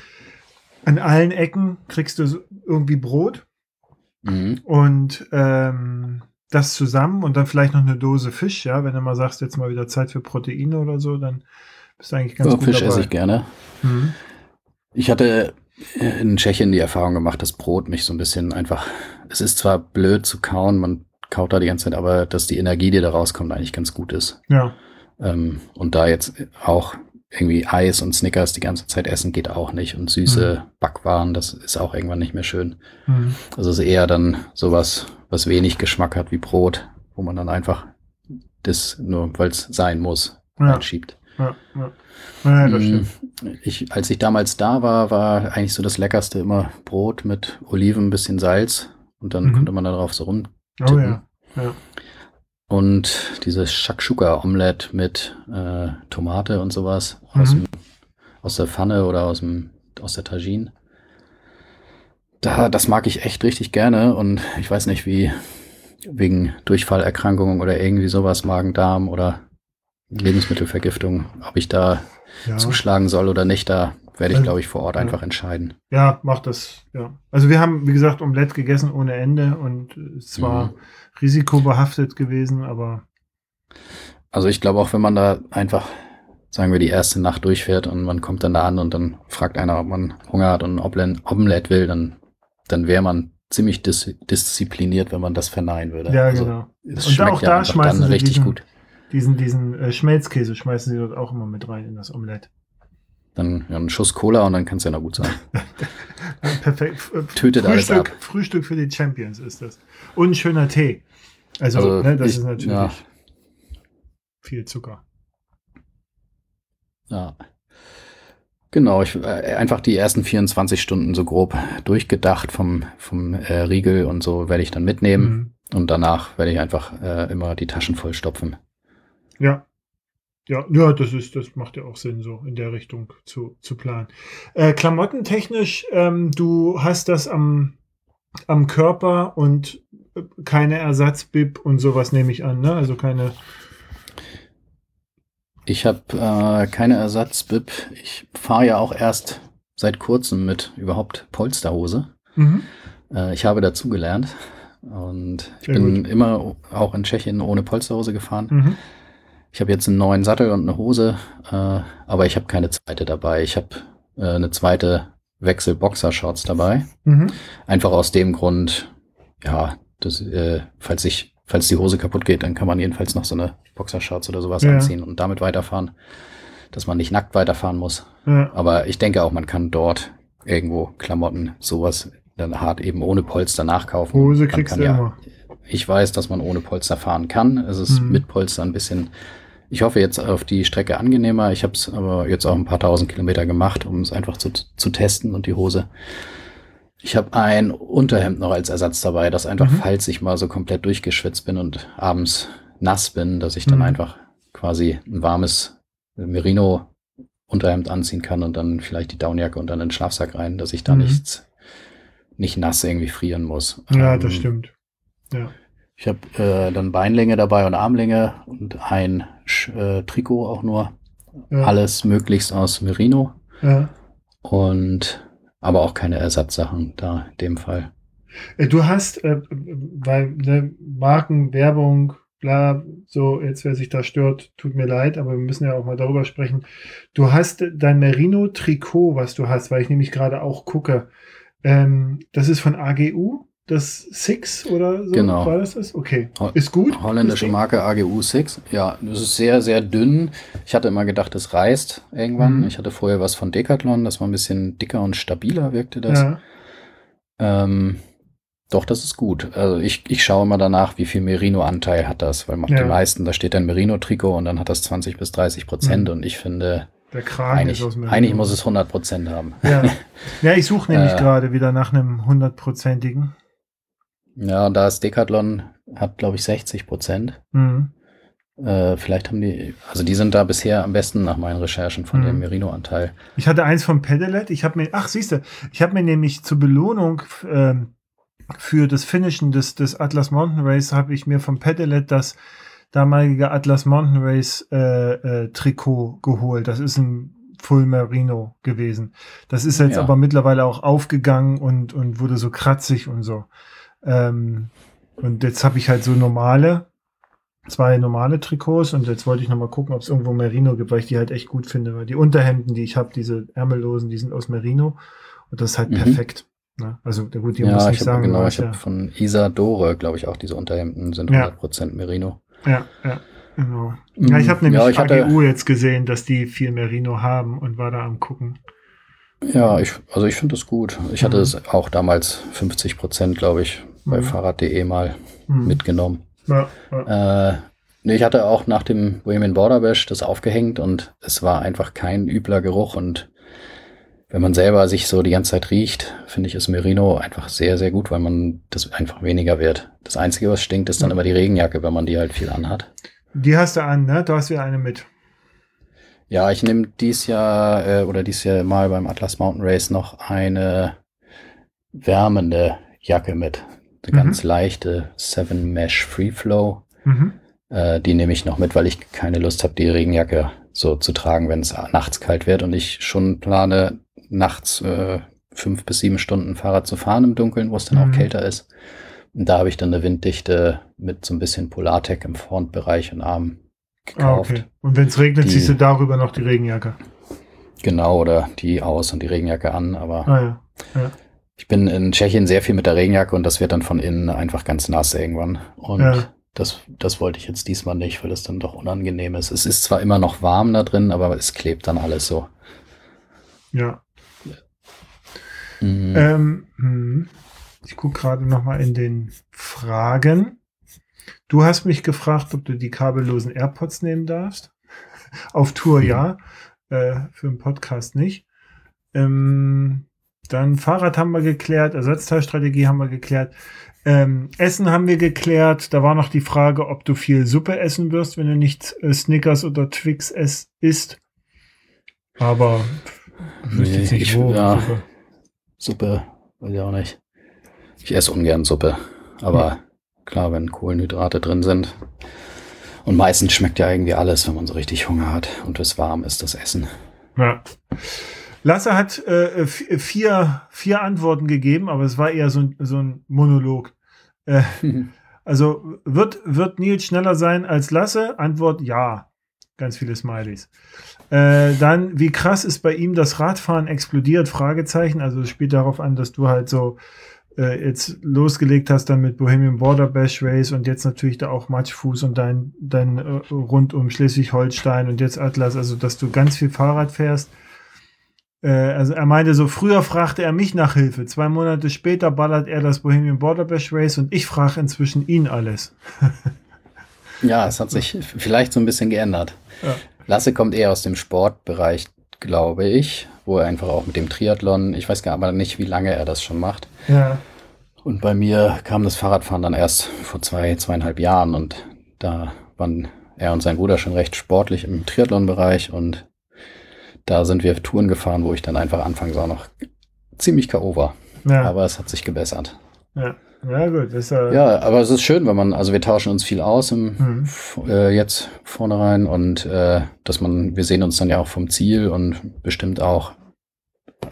an allen Ecken, kriegst du irgendwie Brot mm. und ähm, das zusammen und dann vielleicht noch eine Dose Fisch, ja, wenn du mal sagst, jetzt mal wieder Zeit für Proteine oder so, dann bist eigentlich ganz Ja, gut Fisch dabei. esse ich gerne. Mhm. Ich hatte in Tschechien die Erfahrung gemacht, dass Brot mich so ein bisschen einfach, es ist zwar blöd zu kauen, man kaut da die ganze Zeit, aber dass die Energie, die da rauskommt, eigentlich ganz gut ist. Ja, Ähm, und da jetzt auch irgendwie Eis und Snickers die ganze Zeit essen geht auch nicht und süße Backwaren, das ist auch irgendwann nicht mehr schön. mhm. Also es ist eher dann sowas, was wenig Geschmack hat wie Brot, wo man dann einfach das nur, weil es sein muss, ja, einschiebt. Ja, ja. ja, das Mm, stimmt. Ich, als ich damals da war, war eigentlich so das Leckerste immer Brot mit Oliven, ein bisschen Salz und dann Mhm. konnte man darauf so rum. Oh ja, ja. Und dieses Shakshuka-Omelette mit äh, Tomate und sowas aus, Mhm. dem, aus der Pfanne oder aus, dem, aus der Tagine. Da, das mag ich echt richtig gerne und ich weiß nicht, wie wegen Durchfallerkrankungen oder irgendwie sowas, Magen-Darm oder Lebensmittelvergiftung, ob ich da Ja. zuschlagen soll oder nicht, da werde ich, Also, glaube ich, vor Ort ja. einfach entscheiden. ja, mach das, ja. Also wir haben, wie gesagt, Omelette gegessen ohne Ende und es war Mhm. risikobehaftet gewesen, aber Also ich glaube auch, wenn man da einfach, sagen wir, die erste Nacht durchfährt und man kommt dann da an und dann fragt einer, ob man Hunger hat und ein Omelette will, dann, dann wäre man ziemlich dis diszipliniert, wenn man das verneinen würde. ja, also, genau. Und auch da schmeißen dann sie richtig diesen- gut. Diesen, diesen äh, Schmelzkäse schmeißen sie dort auch immer mit rein in das Omelette. Dann ja, ein Schuss Cola und dann kann es ja noch gut sein. Perfekt. F- Tötet alles Frühstück, ab. Frühstück für die Champions ist das. Und ein schöner Tee. Also, Also ne, das ich, ist natürlich. ja, viel Zucker. Ja. Genau, ich, äh, einfach die ersten 24 Stunden so grob durchgedacht vom, vom äh, Riegel und so werde ich dann mitnehmen. Mhm. Und danach werde ich einfach äh, immer die Taschen voll stopfen. Ja. Ja, ja, das ist, das macht ja auch Sinn, so in der Richtung zu, zu planen. Äh, klamottentechnisch, ähm, du hast das am, am Körper und äh, keine Ersatzbib und sowas nehme ich an, ne? Also keine ich habe äh, keine Ersatzbib. Ich fahre ja auch erst seit kurzem mit überhaupt Polsterhose. Mhm. Äh, ich habe dazugelernt und ich Sehr bin gut. immer auch in Tschechien ohne Polsterhose gefahren. Mhm. Ich habe jetzt einen neuen Sattel und eine Hose, äh, aber ich habe keine zweite dabei. Ich habe äh, eine zweite Wechsel-Boxer-Shorts dabei. Mhm. Einfach aus dem Grund, ja, das, äh, falls ich falls die Hose kaputt geht, dann kann man jedenfalls noch so eine Boxershorts oder sowas ja. anziehen und damit weiterfahren, dass man nicht nackt weiterfahren muss. Ja. Aber ich denke auch, man kann dort irgendwo Klamotten, sowas dann hart eben ohne Polster nachkaufen. Hose kriegst du ja, immer. Ich weiß, dass man ohne Polster fahren kann. Es ist mhm. mit Polster ein bisschen, ich hoffe jetzt auf die Strecke angenehmer. Ich habe es aber jetzt auch ein paar tausend Kilometer gemacht, um es einfach zu, zu testen und die Hose ich habe ein Unterhemd noch als Ersatz dabei, das einfach, mhm. falls ich mal so komplett durchgeschwitzt bin und abends nass bin, dass ich dann mhm. einfach quasi ein warmes Merino-Unterhemd anziehen kann und dann vielleicht die Downjacke und dann den Schlafsack rein, dass ich da mhm. nichts, nicht nass irgendwie frieren muss. Ja, ähm, das stimmt. Ja. Ich habe äh, dann Beinlänge dabei und Armlänge und ein äh, Trikot auch nur. Ja. Alles möglichst aus Merino. Ja. Und aber auch keine Ersatzsachen da in dem Fall. Äh, du hast, äh, weil ne, Marken, Werbung, bla, so, jetzt wer sich da stört, tut mir leid, aber wir müssen ja auch mal darüber sprechen. Du hast dein Merino-Trikot, was du hast, weil ich nämlich gerade auch gucke. Ähm, das ist von AGU? Das Six oder so genau. war das das? Okay. Ist gut. Holländische Marke AGU Six. Ja, das ist sehr, sehr dünn. Ich hatte immer gedacht, es reißt irgendwann. Mhm. Ich hatte vorher was von Decathlon, das war ein bisschen dicker und stabiler wirkte das. Ja. Ähm, doch, das ist gut. Also ich, ich schaue immer danach, wie viel Merino-Anteil hat das, weil macht ja. die meisten, da steht ein Merino-Trikot und dann hat das 20 bis 30 Prozent mhm. und ich finde, der Kragen eigentlich, ist aus Merino. Eigentlich muss es 100 Prozent haben. Ja, ja ich suche nämlich äh, gerade wieder nach einem hundertprozentigen. Ja, da ist Decathlon, hat glaube ich 60 Prozent. Mhm. Äh, vielleicht haben die, also die sind da bisher am besten nach meinen Recherchen von mhm. dem Merino-Anteil. Ich hatte eins von Pedalet. Ich habe mir, ach siehst du, ich habe mir nämlich zur Belohnung äh, für das Finishen des, des Atlas Mountain Race habe ich mir vom Pedalet das damalige Atlas Mountain Race äh, äh, Trikot geholt. Das ist ein Full Merino gewesen. Das ist jetzt ja. aber mittlerweile auch aufgegangen und, und wurde so kratzig und so. Ähm, und jetzt habe ich halt so normale, zwei normale Trikots und jetzt wollte ich nochmal gucken, ob es irgendwo Merino gibt, weil ich die halt echt gut finde, weil die Unterhemden, die ich habe, diese ärmellosen, die sind aus Merino und das ist halt mhm. perfekt. Ne? Also gut, die ja, muss ich sagen. Genau, ich habe von Isadore, glaube ich, auch diese Unterhemden sind ja. 100% Merino. Ja, ja. Genau. Mhm. Ja, ich habe nämlich ja, ich AGU jetzt gesehen, dass die viel Merino haben und war da am gucken. Ja, ich, also ich finde das gut. Ich mhm. hatte es auch damals 50 Prozent, glaube ich, bei mhm. Fahrrad.de mal mhm. mitgenommen. Ja, ja. Äh, ich hatte auch nach dem Bohemian Border Bash das aufgehängt und es war einfach kein übler Geruch und wenn man selber sich so die ganze Zeit riecht, finde ich ist Merino einfach sehr, sehr gut, weil man das einfach weniger wird. Das Einzige, was stinkt, ist dann immer die Regenjacke, wenn man die halt viel anhat. Die hast du an, ne? Du hast wieder eine mit. Ja, ich nehme dies Jahr äh, oder dies Jahr mal beim Atlas Mountain Race noch eine wärmende Jacke mit. Eine mhm. ganz leichte Seven Mesh Free Flow. Mhm. Äh, die nehme ich noch mit, weil ich keine Lust habe, die Regenjacke so zu tragen, wenn es nachts kalt wird und ich schon plane, nachts äh, fünf bis sieben Stunden Fahrrad zu fahren im Dunkeln, wo es dann mhm. auch kälter ist. Und da habe ich dann eine Winddichte mit so ein bisschen Polartec im Frontbereich und Arm gekauft. Ah, okay. Und wenn es regnet, die, ziehst du darüber noch die Regenjacke. Genau, oder die aus und die Regenjacke an, aber ah, ja. Ja. Ich bin in Tschechien sehr viel mit der Regenjacke und das wird dann von innen einfach ganz nass irgendwann. Und ja. das, das wollte ich jetzt diesmal nicht, weil es dann doch unangenehm ist. Es ist zwar immer noch warm da drin, aber es klebt dann alles so. Ja. Mhm. Ähm, hm. ich gucke gerade noch mal in den Fragen. Du hast mich gefragt, ob du die kabellosen AirPods nehmen darfst. Auf Tour ja, äh, für den Podcast nicht. Ähm, dann Fahrrad haben wir geklärt, Ersatzteilstrategie haben wir geklärt. Ähm, Essen haben wir geklärt. Da war noch die Frage, ob du viel Suppe essen wirst, wenn du nicht äh, Snickers oder Twix es isst. Aber nee, ich, nicht, wo, ja, Suppe. Suppe, weiß ich auch nicht. Ich esse ungern Suppe, aber hm. klar, wenn Kohlenhydrate drin sind. Und meistens schmeckt ja irgendwie alles, wenn man so richtig Hunger hat und es warm ist, das Essen. Ja. Lasse hat äh, vier, vier Antworten gegeben, aber es war eher so ein, so ein Monolog. Äh, also wird, wird Nils schneller sein als Lasse? Antwort ja. Ganz viele Smileys. Äh, dann, wie krass ist bei ihm das Radfahren explodiert? Fragezeichen. Also es spielt darauf an, dass du halt so äh, jetzt losgelegt hast dann mit Bohemian Border Bash Race und jetzt natürlich da auch Matschfuß und dein, dein äh, rund um Schleswig-Holstein und jetzt Atlas, also dass du ganz viel Fahrrad fährst. Äh, also er meinte so, früher fragte er mich nach Hilfe. Zwei Monate später ballert er das Bohemian Border Bash Race und ich frage inzwischen ihn alles. ja, es hat sich vielleicht so ein bisschen geändert. Ja. Lasse kommt eher aus dem Sportbereich, glaube ich, wo er einfach auch mit dem Triathlon, ich weiß gar aber nicht, wie lange er das schon macht. Ja. Und bei mir kam das Fahrradfahren dann erst vor zwei, zweieinhalb Jahren und da waren er und sein Bruder schon recht sportlich im Triathlon-Bereich und da sind wir Touren gefahren, wo ich dann einfach anfangs auch noch ziemlich K.O. war. Ja. Aber es hat sich gebessert. Ja. Ja, gut. Ist, äh ja, aber es ist schön, wenn man, also wir tauschen uns viel aus im, mhm. äh, jetzt vornherein und äh, dass man, wir sehen uns dann ja auch vom Ziel und bestimmt auch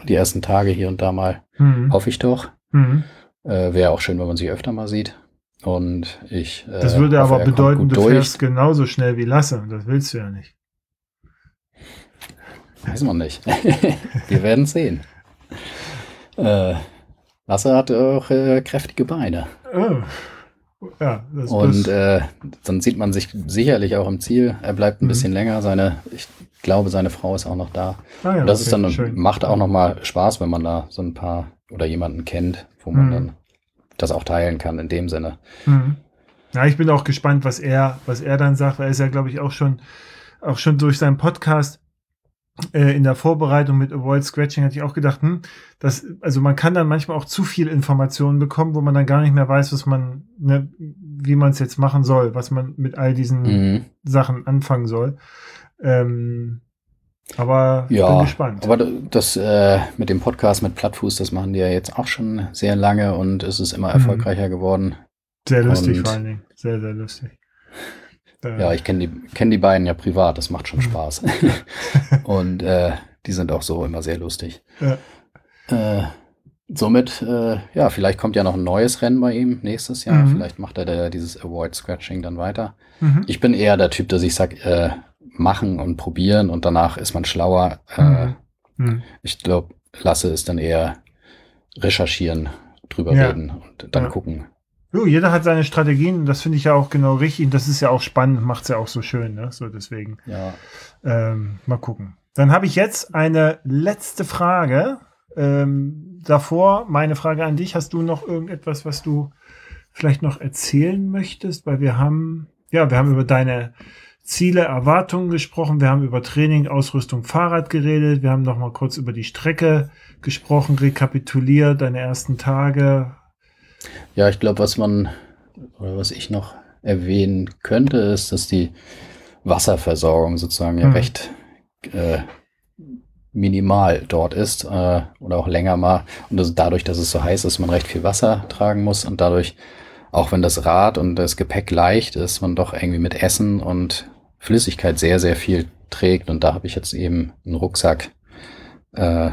die ersten Tage hier und da mal, mhm. hoffe ich doch. Mhm. Äh, Wäre auch schön, wenn man sich öfter mal sieht. Und ich. Äh, das würde aber bedeuten, du durch. fährst genauso schnell wie Lasse. Das willst du ja nicht. Weiß man nicht. Wir werden sehen. Äh, Lasse hat auch äh, kräftige Beine. Oh. Ja, das Und äh, dann sieht man sich sicherlich auch im Ziel. Er bleibt ein mhm. bisschen länger. Seine, ich glaube, seine Frau ist auch noch da. Ah, ja, Und das okay, ist dann schön. macht auch noch mal Spaß, wenn man da so ein paar oder jemanden kennt, wo man mhm. dann das auch teilen kann in dem Sinne. Mhm. Ja, ich bin auch gespannt, was er, was er dann sagt, er ist ja, glaube ich, auch schon, auch schon durch seinen Podcast in der Vorbereitung mit Avoid Scratching hatte ich auch gedacht, hm, das, also man kann dann manchmal auch zu viel Informationen bekommen, wo man dann gar nicht mehr weiß, was man, ne, wie man es jetzt machen soll, was man mit all diesen mhm. Sachen anfangen soll. Ähm, aber ja, bin gespannt. Aber das äh, mit dem Podcast mit Plattfuß, das machen die ja jetzt auch schon sehr lange und es ist immer mhm. erfolgreicher mhm. geworden. Sehr lustig und vor allen Dingen. Sehr, sehr lustig. Äh, ja, ich kenne die, kenn die beiden ja privat, das macht schon hm. Spaß. und äh, die sind auch so immer sehr lustig. Ja. Äh, somit, äh, ja, vielleicht kommt ja noch ein neues Rennen bei ihm nächstes Jahr. Mhm. Vielleicht macht er da dieses Avoid Scratching dann weiter. Mhm. Ich bin eher der Typ, dass ich sage, äh, machen und probieren und danach ist man schlauer. Äh, mhm. mhm. Ich glaube, Lasse ist dann eher recherchieren, drüber ja. reden und dann ja. gucken, Jo, jeder hat seine Strategien, das finde ich ja auch genau richtig. Und das ist ja auch spannend, macht es ja auch so schön, ne? So deswegen. Ja. Ähm, mal gucken. Dann habe ich jetzt eine letzte Frage. Ähm, davor meine Frage an dich. Hast du noch irgendetwas, was du vielleicht noch erzählen möchtest? Weil wir haben, ja, wir haben über deine Ziele, Erwartungen gesprochen. Wir haben über Training, Ausrüstung, Fahrrad geredet. Wir haben noch mal kurz über die Strecke gesprochen, rekapituliert, deine ersten Tage, ja, ich glaube, was man oder was ich noch erwähnen könnte, ist, dass die Wasserversorgung sozusagen ja hm. recht äh, minimal dort ist äh, oder auch länger mal. Und das, dadurch, dass es so heiß ist, man recht viel Wasser tragen muss und dadurch, auch wenn das Rad und das Gepäck leicht ist, man doch irgendwie mit Essen und Flüssigkeit sehr, sehr viel trägt. Und da habe ich jetzt eben einen Rucksack äh,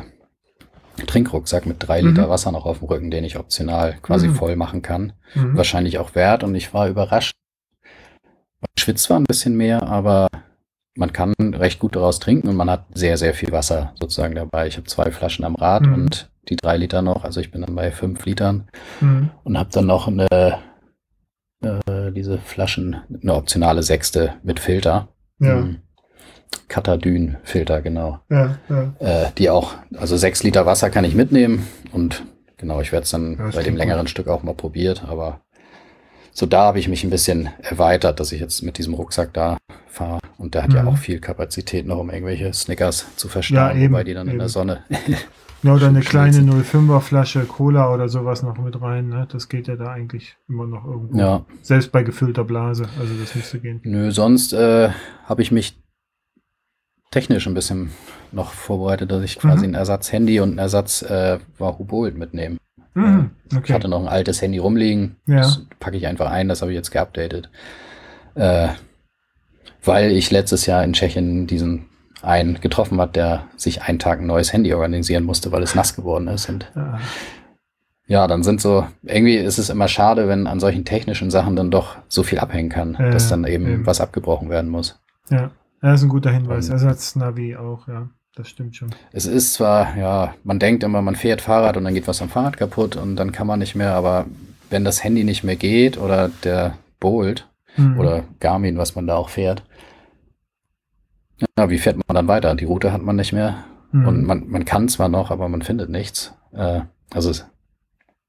Trinkrucksack mit drei Liter mhm. Wasser noch auf dem Rücken, den ich optional quasi mhm. voll machen kann. Mhm. Wahrscheinlich auch wert und ich war überrascht. Man schwitzt zwar ein bisschen mehr, aber man kann recht gut daraus trinken und man hat sehr, sehr viel Wasser sozusagen dabei. Ich habe zwei Flaschen am Rad mhm. und die drei Liter noch, also ich bin dann bei fünf Litern mhm. und habe dann noch eine, äh, diese Flaschen, eine optionale Sechste mit Filter. Ja. Katadyn-Filter, genau. Ja, ja. Äh, die auch, also sechs Liter Wasser kann ich mitnehmen und genau, ich werde es dann ja, bei dem längeren gut. Stück auch mal probiert, aber so da habe ich mich ein bisschen erweitert, dass ich jetzt mit diesem Rucksack da fahre. Und der hat ja Mhm. auch viel Kapazität noch, um irgendwelche Snickers zu verstauen, Ja, eben, wobei die dann in der eben. Sonne. Ja, oder eine kleine 05er Flasche Cola oder sowas noch mit rein. Ne? Das geht ja da eigentlich immer noch irgendwo. ja, Selbst bei gefüllter Blase. Also das müsste gehen. nö, sonst äh, habe ich mich technisch ein bisschen noch vorbereitet, dass ich quasi Mhm. ein Ersatz-Handy und ein Ersatz äh, Wahoo mitnehme. Mhm. Ich Okay. hatte noch ein altes Handy rumliegen. Ja. Das packe ich einfach ein, das habe ich jetzt geupdatet. Äh, weil ich letztes Jahr in Tschechien diesen einen getroffen hat, der sich einen Tag ein neues Handy organisieren musste, weil es nass geworden ist. Und Ja. ja, dann sind so, irgendwie ist es immer schade, wenn an solchen technischen Sachen dann doch so viel abhängen kann, Ja, dass dann eben, eben. was abgebrochen werden muss. ja. Das ist ein guter Hinweis. Und- Ersatz-Navi auch, ja. Das stimmt schon. Es ist zwar, ja, man denkt immer, man fährt Fahrrad und dann geht was am Fahrrad kaputt und dann kann man nicht mehr, aber wenn das Handy nicht mehr geht oder der Bolt, Mhm. oder Garmin, was man da auch fährt. Ja, wie fährt man dann weiter? Die Route hat man nicht mehr. Mhm. Und man, man kann zwar noch, aber man findet nichts. Äh, also es,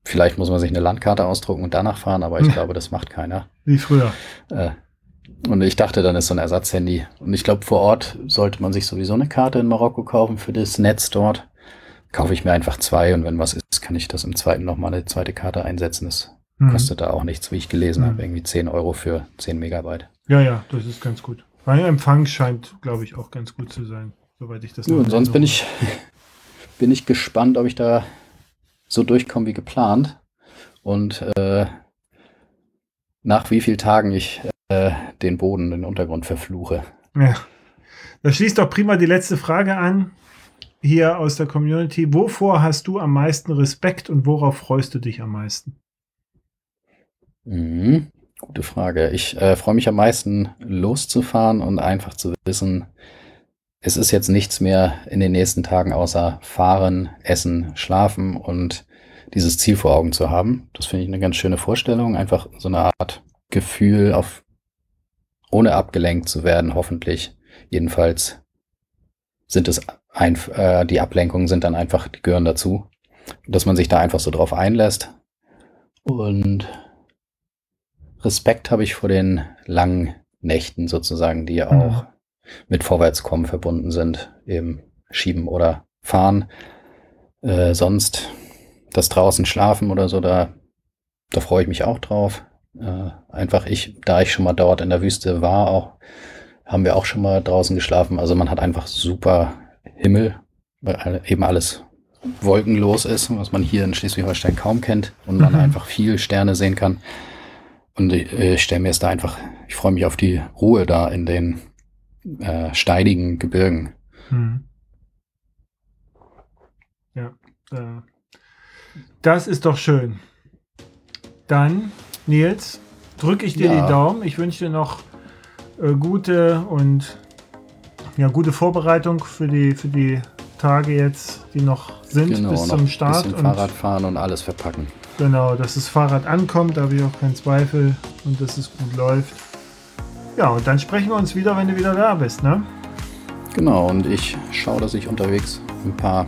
vielleicht muss man sich eine Landkarte ausdrucken und danach fahren, aber ich Ja. glaube, das macht keiner. Wie früher. Äh, und ich dachte, dann ist so ein Ersatzhandy. Und ich glaube, vor Ort sollte man sich sowieso eine Karte in Marokko kaufen für das Netz dort. Kaufe ich mir einfach zwei und wenn was ist, kann ich das im zweiten nochmal eine zweite Karte einsetzen. Das Mhm. kostet da auch nichts, wie ich gelesen Mhm. habe. Irgendwie 10 Euro für 10 Megabyte. Ja, ja, das ist ganz gut. Weil Empfang scheint, glaube ich, auch ganz gut zu sein, soweit ich das Ja, und sonst bin ich, bin ich gespannt, ob ich da so durchkomme wie geplant. Und äh, nach wie vielen Tagen ich äh, den Boden, den Untergrund verfluche. Ja. Das schließt doch prima die letzte Frage an, hier aus der Community. Wovor hast du am meisten Respekt und worauf freust du dich am meisten? Mhm. Gute Frage. Ich äh, freue mich am meisten, loszufahren und einfach zu wissen, es ist jetzt nichts mehr in den nächsten Tagen außer fahren, essen, schlafen und dieses Ziel vor Augen zu haben. Das finde ich eine ganz schöne Vorstellung. Einfach so eine Art Gefühl, auf, ohne abgelenkt zu werden, hoffentlich. Jedenfalls sind es ein, äh, die Ablenkungen sind dann einfach, die gehören dazu. Dass man sich da einfach so drauf einlässt. Und Respekt habe ich vor den langen Nächten sozusagen, die ja Mhm. auch mit Vorwärtskommen verbunden sind, eben schieben oder fahren. Äh, sonst das draußen schlafen oder so, da, da freue ich mich auch drauf. Äh, einfach ich, da ich schon mal dort in der Wüste war, auch haben wir auch schon mal draußen geschlafen. Also man hat einfach super Himmel, weil eben alles wolkenlos ist, was man hier in Schleswig-Holstein kaum kennt und man Mhm. einfach viel Sterne sehen kann. Und ich, äh, ich stelle mir es da einfach, ich freue mich auf die Ruhe da in den äh, steinigen Gebirgen. Hm. Ja, äh, das ist doch schön. Dann, Nils, drücke ich dir Ja. die Daumen. Ich wünsche dir noch äh, gute und ja, gute Vorbereitung für die, für die Tage jetzt, die noch sind bis Genau, noch zum ein Start. bisschen Und Fahrrad fahren und alles verpacken. genau, dass das Fahrrad ankommt, da habe ich auch keinen Zweifel und dass es gut läuft. Ja, und dann sprechen wir uns wieder, wenn du wieder da bist, ne? Genau, und ich schaue, dass ich unterwegs ein paar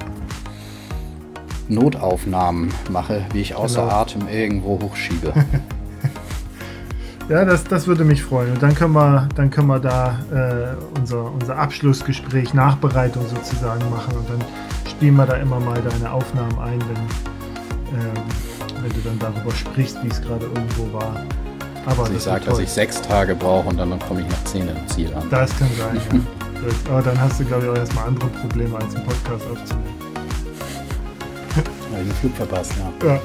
Notaufnahmen mache, wie ich außer Genau. Atem irgendwo hochschiebe. Ja, das, das würde mich freuen. Und dann können wir, dann können wir da äh, unser, unser Abschlussgespräch, Nachbereitung sozusagen machen. Und dann spielen wir da immer mal deine Aufnahmen ein, wenn, ähm, wenn du dann darüber sprichst, wie es gerade irgendwo war. Aber Also ich das sage, dass ich sechs Tage brauche und dann komme ich nach zehn im Ziel an. Das kann sein, ja. Gut. Aber dann hast du, glaube ich, auch erstmal andere Probleme, als einen Podcast aufzunehmen. Habe ich den Flug verpasst, ja. Ja.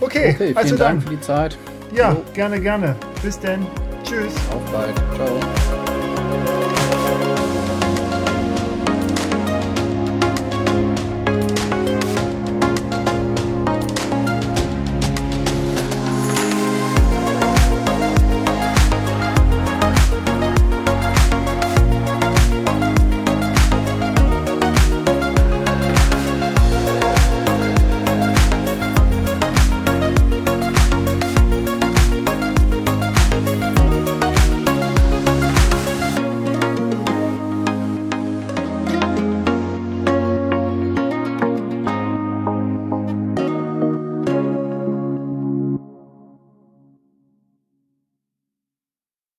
Okay, Okay, vielen also Dank dann. für die Zeit. Ja, Jo. gerne, gerne. Bis denn. Tschüss. Auf bald. Ciao.